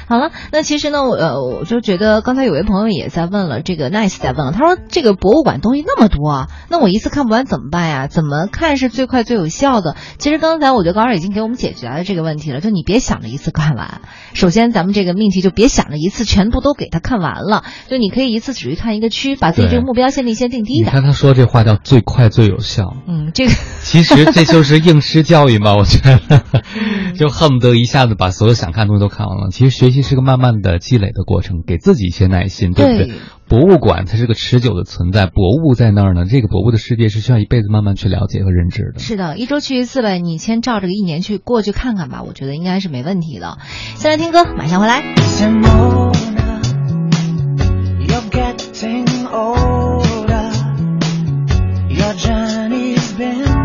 好了，那其实呢，我呃，我就觉得刚才有位朋友也在问了，这个 Nice 在问了，他说这个博物馆东西那么多啊，那我一次看不完怎么办呀？怎么看是最快最有效的？其实刚才我觉得高二已经给我们解决了这个问题了，就你别想着一次看完。首先，咱们这个命题就别想着一次全部都给他看完了，就你可以一次只去看一个区，把自己这个目标限定先定低点。你看他说这话叫最快最有效，嗯，这个 [laughs] 其实这就是应试教育嘛，我觉得，[laughs] 就恨不得一下子把所有想看的东西都看完了。其实学习是个慢慢的积累的过程，给自己一些耐心，对不对？对博物馆它是个持久的存在，博物在那儿呢，这个博物的世界是需要一辈子慢慢去了解和认知的。是的，一周去一次呗，你先照着个一年去过去看看吧，我觉得应该是没问题的。先来听歌，马上回来。You're getting older. Your journey's been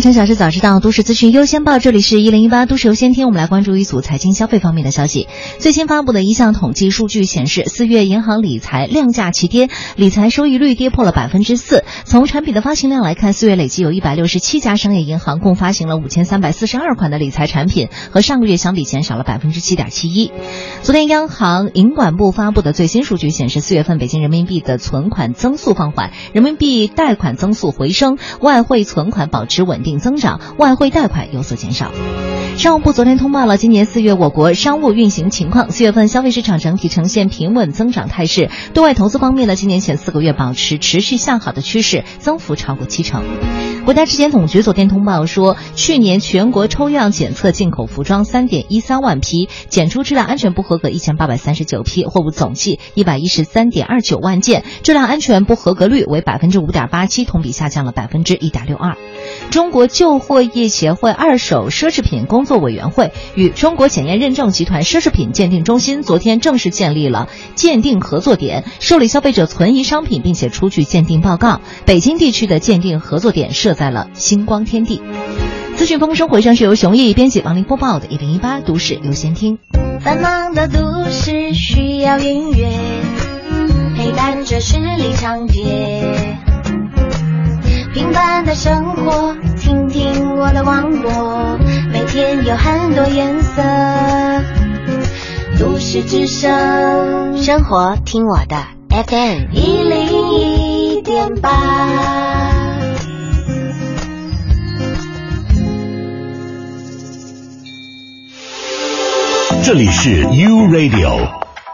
大城小事早知道，都市资讯优先报。这里是一零一八都市优先听，我们来关注一组财经消费方面的消息。最新发布的一项统计数据显示，四月银行理财量价齐跌，理财收益率跌破了百分之四。从产品的发行量来看，四月累计有一百六十七家商业银行共发行了五千三百四十二款的理财产品，和上个月相比减少了百分之七点七一。昨天，央行银管部发布的最新数据显示，四月份北京人民币的存款增速放缓，人民币贷款增速回升，外汇存款保持稳。定定增长，外汇贷款有所减少。商务部昨天通报了今年四月我国商务运行情况，四月份消费市场整体呈现平稳增长态势。对外投资方面呢，今年前四个月保持持续向好的趋势，增幅超过七成。国家质检总局昨天通报说，去年全国抽样检测进口服装三点一三万批，检出质量安全不合格一千八百三十九批，货物总计一百一十三点二九万件，质量安全不合格率为百分之五点八七，同比下降了百分之一点六二。中国国旧货业协会二手奢侈品工作委员会与中国检验认证集团奢侈品鉴定中心昨天正式建立了鉴定合作点，受理消费者存疑商品，并且出具鉴定报告。北京地区的鉴定合作点设在了星光天地。资讯丰富生活，上是由熊毅编辑、王林播报的《一零一八都市优先听》。繁忙的都市需要音乐，陪伴着十里长街。平凡的生活，听听我的广播，每天有很多颜色。都市之声，生活听我的 FM 一零一点八。这里是 U Radio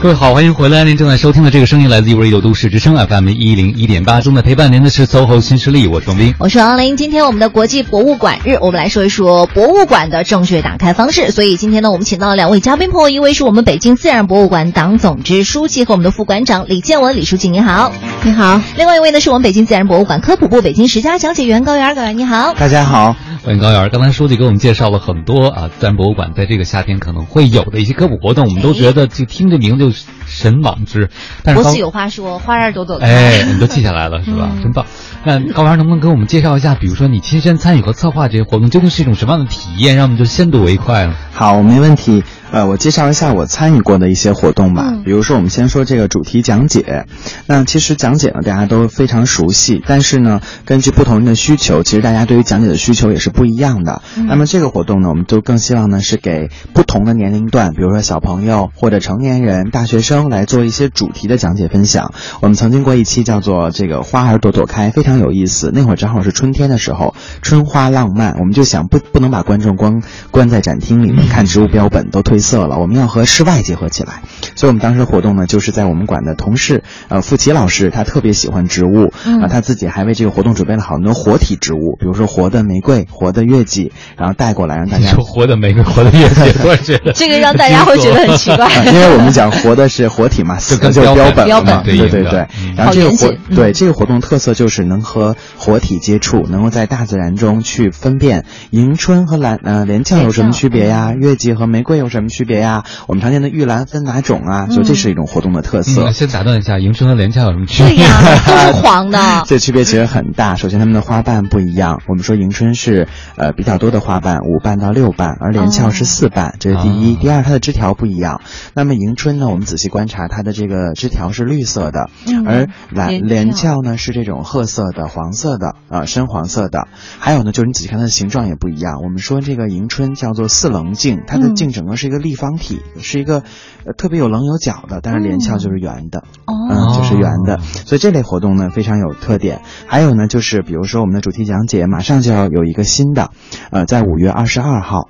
各位好，欢迎回来！您正在收听的这个声音来自于 Radio 都市之声 FM 一零一点八，中的陪伴您的是 SOHO 新势力，我是王斌，我是王林。今天我们的国际博物馆日，我们来说一说博物馆的正确打开方式。所以今天呢，我们请到了两位嘉宾朋友，一位是我们北京自然博物馆党总支书记和我们的副馆长李建文，李书记你好，你好。另外一位呢是我们北京自然博物馆科普部北京十佳讲解员高原，高原你好，大家好。欢迎高原。刚才书记给我们介绍了很多啊，自然博物馆在这个夏天可能会有的一些科普活动，我们都觉得就听这名就 News. 神往之。但是国字有话说，花儿朵朵开。哎，你都记下来了 [laughs] 是吧？真棒。那高原能不能给我们介绍一下，比如说你亲身参与和策划这些活动，究竟是一种什么样的体验，让我们就先睹为快了？好，没问题。呃，我介绍一下我参与过的一些活动吧。比如说，我们先说这个主题讲解。那其实讲解呢，大家都非常熟悉，但是呢，根据不同人的需求，其实大家对于讲解的需求也是不一样的。那么这个活动呢，我们就更希望呢是给不同的年龄段，比如说小朋友或者成年人、大学生来做一些主题的讲解分享。我们曾经过一期叫做这个“花儿朵朵开”，非常有意思。那会儿正好是春天的时候，春花浪漫，我们就想不不能把观众光关在展厅里面看植物标本，都褪色了。我们要和室外结合起来，所以我们当时活动呢，就是在我们馆的同事，呃，付奇老师，他特别喜欢植物，啊，他自己还为这个活动准备了好多活体植物，比如说活的玫瑰、活的月季，然后带过来让大家。说活的玫瑰、活的月季，我觉得 [laughs] 这个让大家会觉得很奇怪，因为我们讲活的是活体嘛，就跟标本嘛，对对对。然后这个活，对这个活动特色就是能和活体接触，能够在大自然中去分辨迎春和兰呃连翘有什么区别呀，月季和玫瑰有什么区别呀？我们常见的玉兰分哪种啊？就这是一种活动的特色。先打断一下，迎春和连翘有什么区别？对呀，[laughs] 都是黄的。这区别其实很大。首先，它们的花瓣不一样。我们说迎春是呃比较多的花瓣，五瓣到六瓣，而连翘是四瓣，这是第一。第二，它的枝条不一样。那么迎春呢，我们仔细观察，它的这个枝条是绿色的，而蓝连翘呢是这种褐色的、黄色的，呃深黄色的。还有呢，就是你仔细看它的形状也不一样。我们说这个迎春叫做四棱镜，它的镜整个是一个立方体。是一个呃特别有棱有角的，但是连翘就是圆的，嗯，就是圆的，所以这类活动呢非常有特点。还有呢，就是比如说我们的主题讲解马上就要有一个新的，呃，在五月二十二号。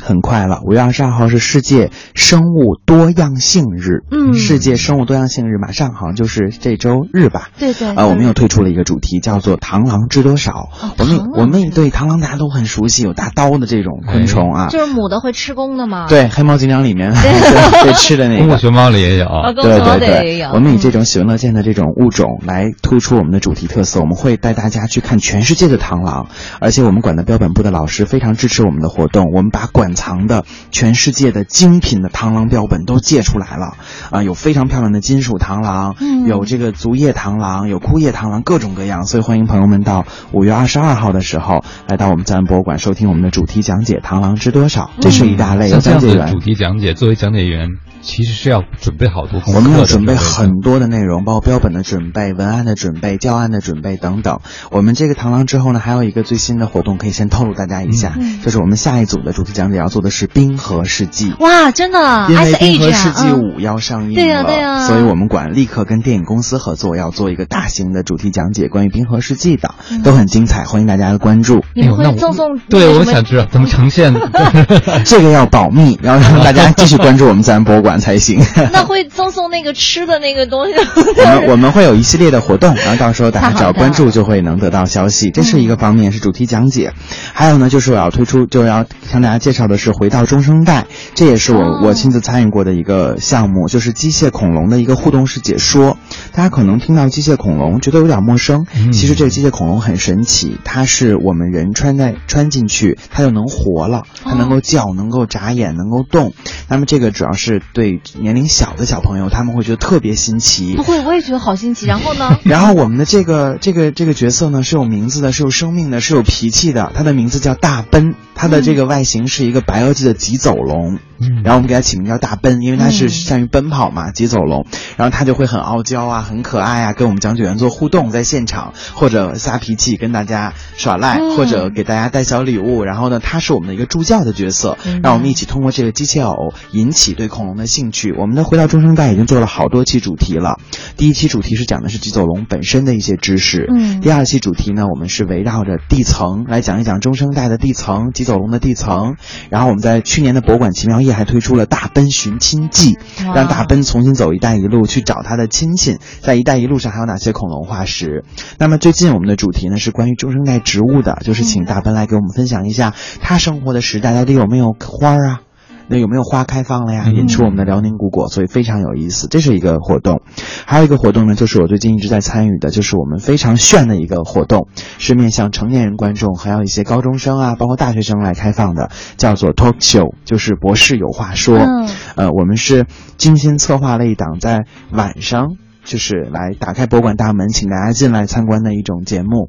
很快了，五月二十二号是世界生物多样性日。嗯，世界生物多样性日马上好像就是这周日吧？对对。呃，我们又推出了一个主题，叫做“螳螂知多少”。哦、我们我们对螳螂大家都很熟悉，有大刀的这种昆虫啊。就是母的会吃公的吗？对，黑猫警长里面 [laughs] 被吃的那个。熊猫里也有。对对对。我们以这种喜闻乐见的这种物种来突出我们的主题特色，我们会带大家去看全世界的螳螂，而且我们馆的标本部的老师非常支持我们的活动，我们把馆藏的全世界的精品的螳螂标本都借出来了啊，有非常漂亮的金属螳螂，嗯、有这个竹叶螳螂，有枯叶螳螂，各种各样。所以欢迎朋友们到五月二十二号的时候来到我们自然博物馆收听我们的主题讲解《螳螂知多少》，这是一大类。像这样的主题讲解，作为讲解员。其实是要准备好多功课我们要准备很多的内容，包括标本的准备、文案的准备、教案的准备等等。我们这个螳螂之后呢，还有一个最新的活动，可以先透露大家一下，嗯、就是我们下一组的主题讲解要做的是冰河世纪。哇，真的！因为冰河世纪五要上映了，对呀对呀，所以我们馆立刻跟电影公司合作，要做一个大型的主题讲解，关于冰河世纪的，嗯、都很精彩，欢迎大家的关注。你们会赠送？对，我想知道怎么呈现。[laughs] 这个要保密，然后让大家继续关注我们自然博物馆才行。[laughs] 那会赠送那个吃的那个东西。[laughs] 我们我们会有一系列的活动，然后到时候大家 [laughs] 只要关注就会能得到消息。这是一个方面，是主题讲解。还有呢，就是我要推出，就要向大家介绍的是回到中生代，这也是我、哦、我亲自参与过的一个项目，就是机械恐龙的一个互动式解说。大家可能听到机械恐龙觉得有点陌生，嗯、其实这个机械恐龙很神奇，它是我们人穿在穿进去，它就能活了，它能够叫，能够眨眼，能够动。那么这个主要是对年龄小的小朋友，他们会觉得特别新奇。不会，我也觉得好新奇。[laughs] 然后呢？然后我们的这个这个这个角色呢是有名字的，是有生命的，是有脾气的。它的名字叫大奔，它的这个外形是一个白垩纪的棘走龙。嗯，然后我们给它起名叫大奔，因为它是善于奔跑嘛，棘走龙。然后它就会很傲娇啊，很可爱啊，跟我们讲解员做互动，在现场或者撒脾气，跟大家耍赖，嗯、或者给大家带小礼物。然后呢，它是我们的一个助教的角色，嗯、让我们一起通过这个机械偶引起对恐龙的兴趣。我们的回到中生代已经做了好多期主题了。第一期主题是讲的是棘走龙本身的一些知识，嗯。第二期主题呢，我们是围绕着地层来讲一讲中生代的地层，棘走龙的地层。然后我们在去年的博物馆奇妙夜还推出了大奔寻亲记，让大奔重新走“一带一路”去找他的亲戚，在“一带一路”上还有哪些恐龙化石？那么最近我们的主题呢是关于中生代植物的，就是请大奔来给我们分享一下他生活的时代到底有没有花啊？那有没有花开放了呀？引出我们的辽宁古果，所以非常有意思。这是一个活动，还有一个活动呢，就是我最近一直在参与的，就是我们非常炫的一个活动，是面向成年人观众，还有一些高中生啊，包括大学生来开放的，叫做 talk show，就是博士有话说。嗯、呃，我们是精心策划了一档在晚上，就是来打开博物馆大门，请大家进来参观的一种节目。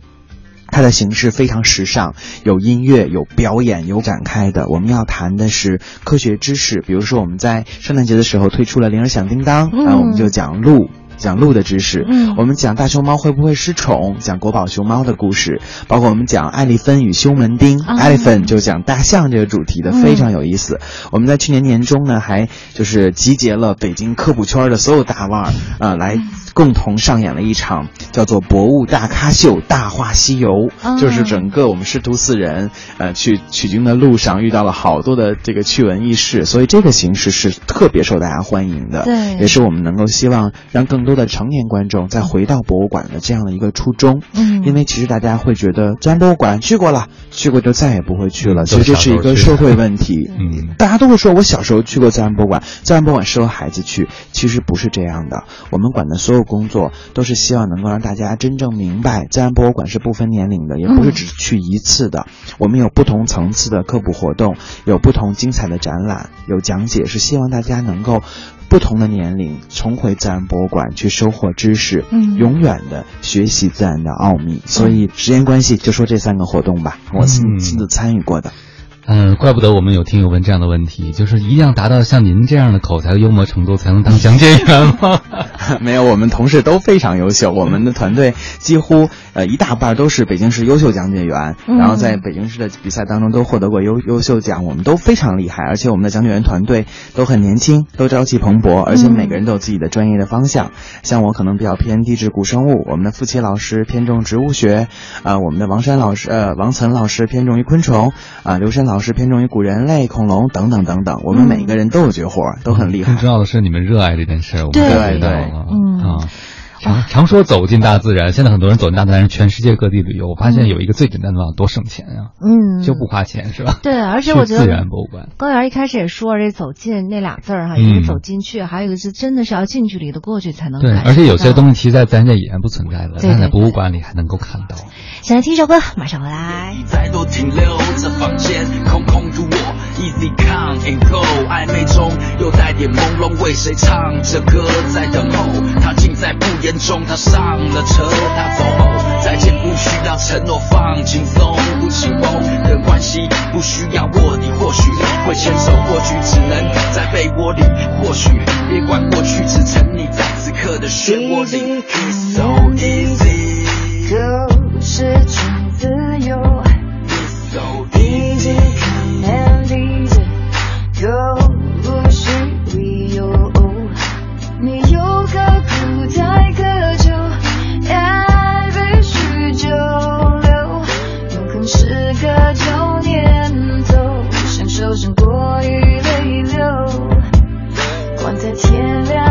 它的形式非常时尚，有音乐、有表演、有展开的。我们要谈的是科学知识，比如说我们在圣诞节的时候推出了铃儿响叮当，然后我们就讲鹿。讲鹿的知识，嗯，我们讲大熊猫会不会失宠，讲国宝熊猫的故事，包括我们讲艾丽芬与修门丁、啊、，elephant 就讲大象这个主题的，嗯、非常有意思。我们在去年年中呢，还就是集结了北京科普圈的所有大腕儿，呃，来共同上演了一场叫做“博物大咖秀”大话西游，啊、就是整个我们师徒四人，呃，去取经的路上遇到了好多的这个趣闻轶事，所以这个形式是特别受大家欢迎的，对，也是我们能够希望让更多。的成年观众再回到博物馆的这样的一个初衷，嗯，因为其实大家会觉得自然博物馆去过了，去过就再也不会去了，嗯、其实这是一个社会问题。嗯，[laughs] 大家都会说，我小时候去过自然博物馆，自然博物馆适合孩子去，其实不是这样的。我们馆的所有工作都是希望能够让大家真正明白，自然博物馆是不分年龄的，也不是只去一次的。嗯、我们有不同层次的科普活动，有不同精彩的展览，有讲解，是希望大家能够。不同的年龄重回自然博物馆去收获知识，嗯，永远的学习自然的奥秘。所以时间关系，就说这三个活动吧，我亲亲自参与过的。嗯，怪不得我们有听友问这样的问题，就是一定要达到像您这样的口才和幽默程度才能当讲解员吗？[laughs] 没有，我们同事都非常优秀，我们的团队几乎呃一大半都是北京市优秀讲解员，嗯然后在北京市的比赛当中都获得过优优秀奖，我们都非常厉害，而且我们的讲解员团队都很年轻，都朝气蓬勃，而且每个人都有自己的专业的方向。像我可能比较偏地质古生物，我们的付琪老师偏重植物学，啊、我们的王山老师呃王岑老师偏重于昆虫，啊、刘山老师偏重于古人类、恐龙等等等等，我们每个人都有绝活，都很厉害。更重要的是你们热爱这件事，我们对感觉到对了。嗯啊。常常说走进大自然，现在很多人走进大自然，全世界各地旅游。我发现有一个最简单的方法，多省钱啊，嗯，就不花钱是吧？对，而且我觉得去自然博物馆。高原一开始也说，这走进那俩字儿哈，嗯一个走进去，还有一个是真的是要近距离的过去才能对，而且有些东西其实在自然界已然不存在了，但在博物馆里还能够看到。想来听一首歌，马上回来。再多停留，这房间空空如我，easy come and go，暧昧中又带点朦胧，为谁唱着歌在等候？他尽在不言他上了车，他走再见不需要承诺，放轻松不紧绷的关系，不需要卧底，或许会牵手，或许只能在被窝里，或许别管过去，只沉溺在此刻的漩涡里。It's so easy。狗是种自由天亮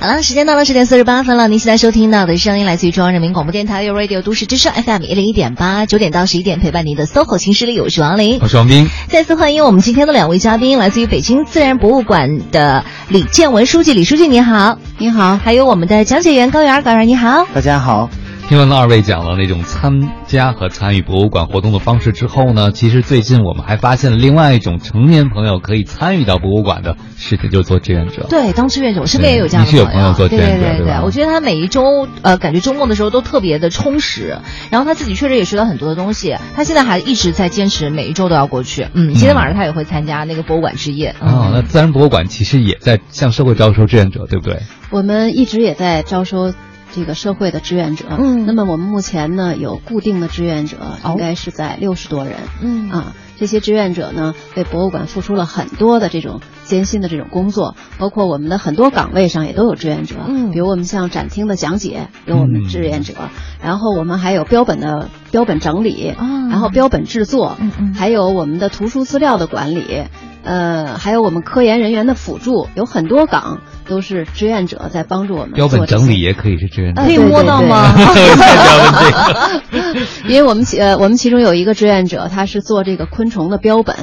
好了，时间到了十点四十八分了。您现在收听到的声音来自于中央人民广播电台 u Radio 都市之声 FM 一零一点八，九点到十一点陪伴您的 SOHO 新势力，我是王琳，我是王斌。再次欢迎我们今天的两位嘉宾，来自于北京自然博物馆的李建文书记，李书记你好，你好。还有我们的讲解员高原，高原你好，大家好。听完了二位讲了那种参加和参与博物馆活动的方式之后呢，其实最近我们还发现了另外一种成年朋友可以参与到博物馆的事情，就是做志愿者。对，当志愿者，我身边也有这样的你是有朋友做志愿者对对对，我觉得他每一周呃，感觉周末的时候都特别的充实，然后他自己确实也学到很多的东西。他现在还一直在坚持，每一周都要过去。嗯，今天晚上他也会参加那个博物馆之夜。哦，那自然博物馆其实也在向社会招收志愿者，对不对？我们一直也在招收。这个社会的志愿者，嗯，那么我们目前呢有固定的志愿者，应该是在六十多人，嗯。啊，这些志愿者呢为博物馆付出了很多的这种艰辛的这种工作，包括我们的很多岗位上也都有志愿者，嗯，比如我们像展厅的讲解有我们志愿者，然后我们还有标本的标本整理，然后标本制作，嗯嗯，还有我们的图书资料的管理。呃，还有我们科研人员的辅助，有很多岗都是志愿者在帮助我们。标本整理也可以是志愿者，可以摸到吗？[laughs] [laughs] 因为我们其呃，我们其中有一个志愿者，他是做这个昆虫的标本，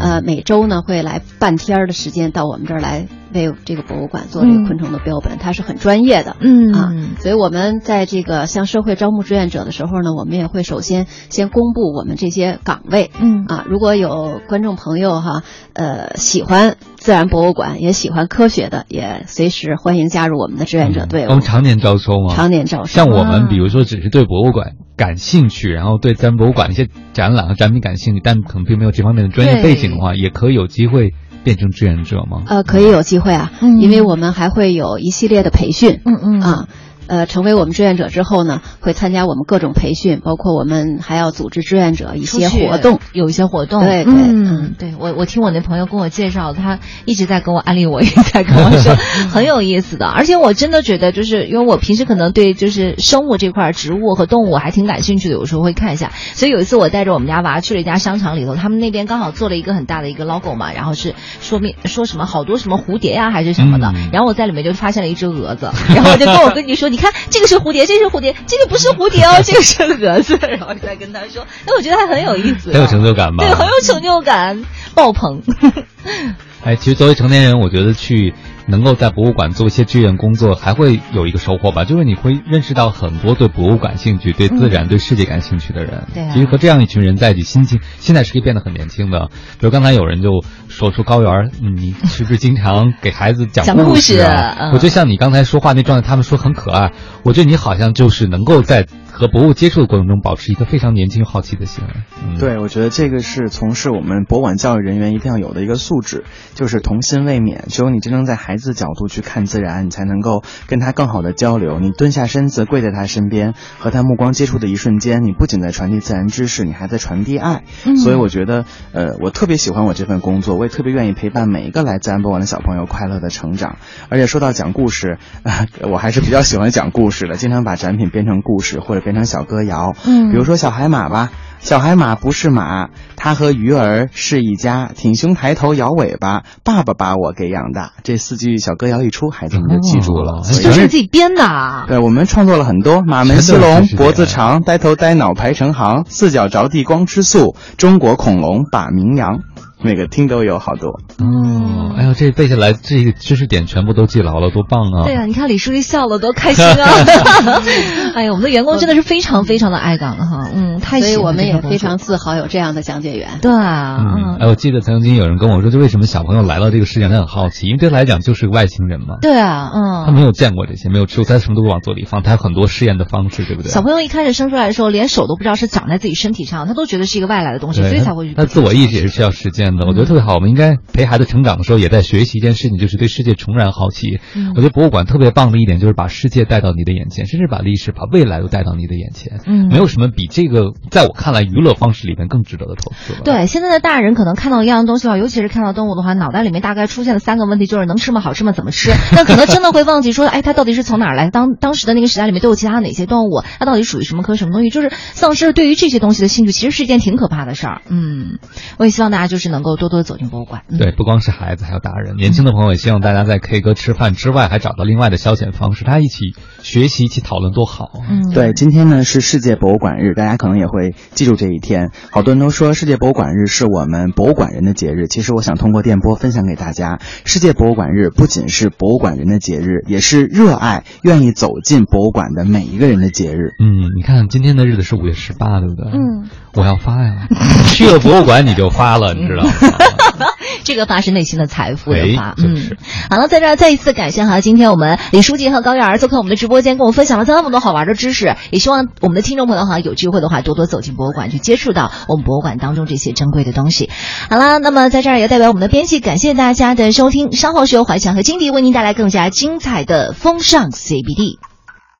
呃，每周呢会来半天的时间到我们这儿来。为这个博物馆做这个昆虫的标本，它是很专业的，嗯啊，所以我们在这个向社会招募志愿者的时候呢，我们也会首先先公布我们这些岗位，嗯啊，如果有观众朋友哈，呃，喜欢自然博物馆，也喜欢科学的，也随时欢迎加入我们的志愿者队伍。我们常年招收吗？常年招收。像我们，比如说只是对博物馆感兴趣，然后对自然博物馆的一些展览和展品感兴趣，但可能并没有这方面的专业背景的话，也可以有机会。变成志愿者吗？呃，可以有机会啊，因为我们还会有一系列的培训，嗯嗯啊。呃，成为我们志愿者之后呢，会参加我们各种培训，包括我们还要组织志愿者一些活动，有一些活动。对对，嗯，对我我听我那朋友跟我介绍，他一直在跟我安利，我也在跟我说，很有意思的。而且我真的觉得，就是因为我平时可能对就是生物这块、植物和动物还挺感兴趣的，有时候会看一下。所以有一次我带着我们家娃去了一家商场里头，他们那边刚好做了一个很大的一个 logo 嘛，然后是说明说什么好多什么蝴蝶呀还是什么的，然后我在里面就发现了一只蛾子，然后我就跟我跟你说，你看这个是蝴。蝶，这是蝴蝶，这个不是蝴蝶哦，[laughs] 这个是蛾子。然后再跟他说，那我觉得还很有意思，[laughs] 很有成就感吧？[laughs] 对，很有成就感，爆棚。哎，其实作为成年人，我觉得去。能够在博物馆做一些志愿工作，还会有一个收获吧，就是你会认识到很多对博物馆兴趣、对自然、对世界感兴趣的人。对，其实和这样一群人在一起，心情现在是可以变得很年轻的。比如刚才有人就说出高原，你是不是经常给孩子讲故事啊？我觉得像你刚才说话那状态，他们说很可爱。我觉得你好像就是能够在。和博物接触的过程中，保持一个非常年轻好奇的心。对，我觉得这个是从事我们博物馆教育人员一定要有的一个素质，就是童心未泯。只有你真正在孩子角度去看自然，你才能够跟他更好的交流。你蹲下身子，跪在他身边，和他目光接触的一瞬间，你不仅在传递自然知识，你还在传递爱。所以我觉得，呃，我特别喜欢我这份工作，我也特别愿意陪伴每一个来自然博物馆的小朋友快乐的成长。而且说到讲故事，[laughs] 我还是比较喜欢讲故事的，经常把展品编成故事或者。变成小歌谣，嗯，比如说小海马吧，小海马不是马，它和鱼儿是一家，挺胸抬头摇尾巴，爸爸把我给养大。这四句小歌谣一出，孩子们就记住了，这是自己编的。对，我们创作了很多，马门溪龙脖子长，呆头呆脑排成行，四脚着地光吃素，中国恐龙把名扬。每个听都有好多哦，这背下来这个知识点全部都记牢了，多棒啊！对啊，你看李书记笑了，多开心啊！[laughs] 哎呀，我们的员工真的是非常非常的爱岗哈，嗯，太所以我们也非常自豪有这样的讲解员。对啊，嗯，哎，我记得曾经有人跟我说，就为什么小朋友来到这个世界，他很好奇，因为对他来讲就是个外星人嘛。对啊，嗯，他没有见过这些，没有吃过，他什么都往嘴里放，他有很多试验的方式，对不对？小朋友一开始生出来的时候，连手都不知道是长在自己身体上，他都觉得是一个外来的东西，所以才会去。他自我意识也是需要实践的，我觉得特别好。我们应该陪孩子成长的时候，也在学习一件事情，就是对世界重燃好奇。我觉得博物馆特别棒的一点，就是把世界带到你的眼前，甚至把历史、把未来都带到你的眼前。嗯，没有什么比这个，在我看来，娱乐方式里面更值得的投资了。对，现在的大人可能看到一样东西的话，尤其是看到动物的话，脑袋里面大概出现了三个问题，就是能吃吗？好吃吗？怎么吃？[laughs] 那可能真的会忘记说，哎，它到底是从哪儿来？当当时的那个时代里面都有其他哪些动物？它到底属于什么科、什么东西？就是丧失了对于这些东西的兴趣，其实是一件挺可怕的事儿。嗯，我也希望大家就是能够多多走进博物馆。对，不光是孩子，还有大。达人。年轻的朋友也希望大家在 K 歌吃饭之外，还找到另外的消遣方式，大家一起学习，一起讨论，多好。嗯，对，今天呢是世界博物馆日，大家可能也会记住这一天。好多人都说世界博物馆日是我们博物馆人的节日，其实我想通过电波分享给大家，世界博物馆日不仅是博物馆人的节日，也是热爱、愿意走进博物馆的每一个人的节日。嗯，你看今天的日子是五月十八，对不对？嗯，我要发呀，去了博物馆你就发了，你知道吗？[laughs] [laughs] 这个发是内心的财富的发，哎嗯。好了，在这儿再一次感谢哈，今天我们李书记和高月儿做客我们的直播间，跟我们分享了这么多好玩的知识，也希望我们的听众朋友哈有机会的话多多走进博物馆，去接触到我们博物馆当中这些珍贵的东西。好了，那么在这儿也代表我们的编辑感谢大家的收听，稍后是由怀强和金迪为您带来更加精彩的风尚 CBD。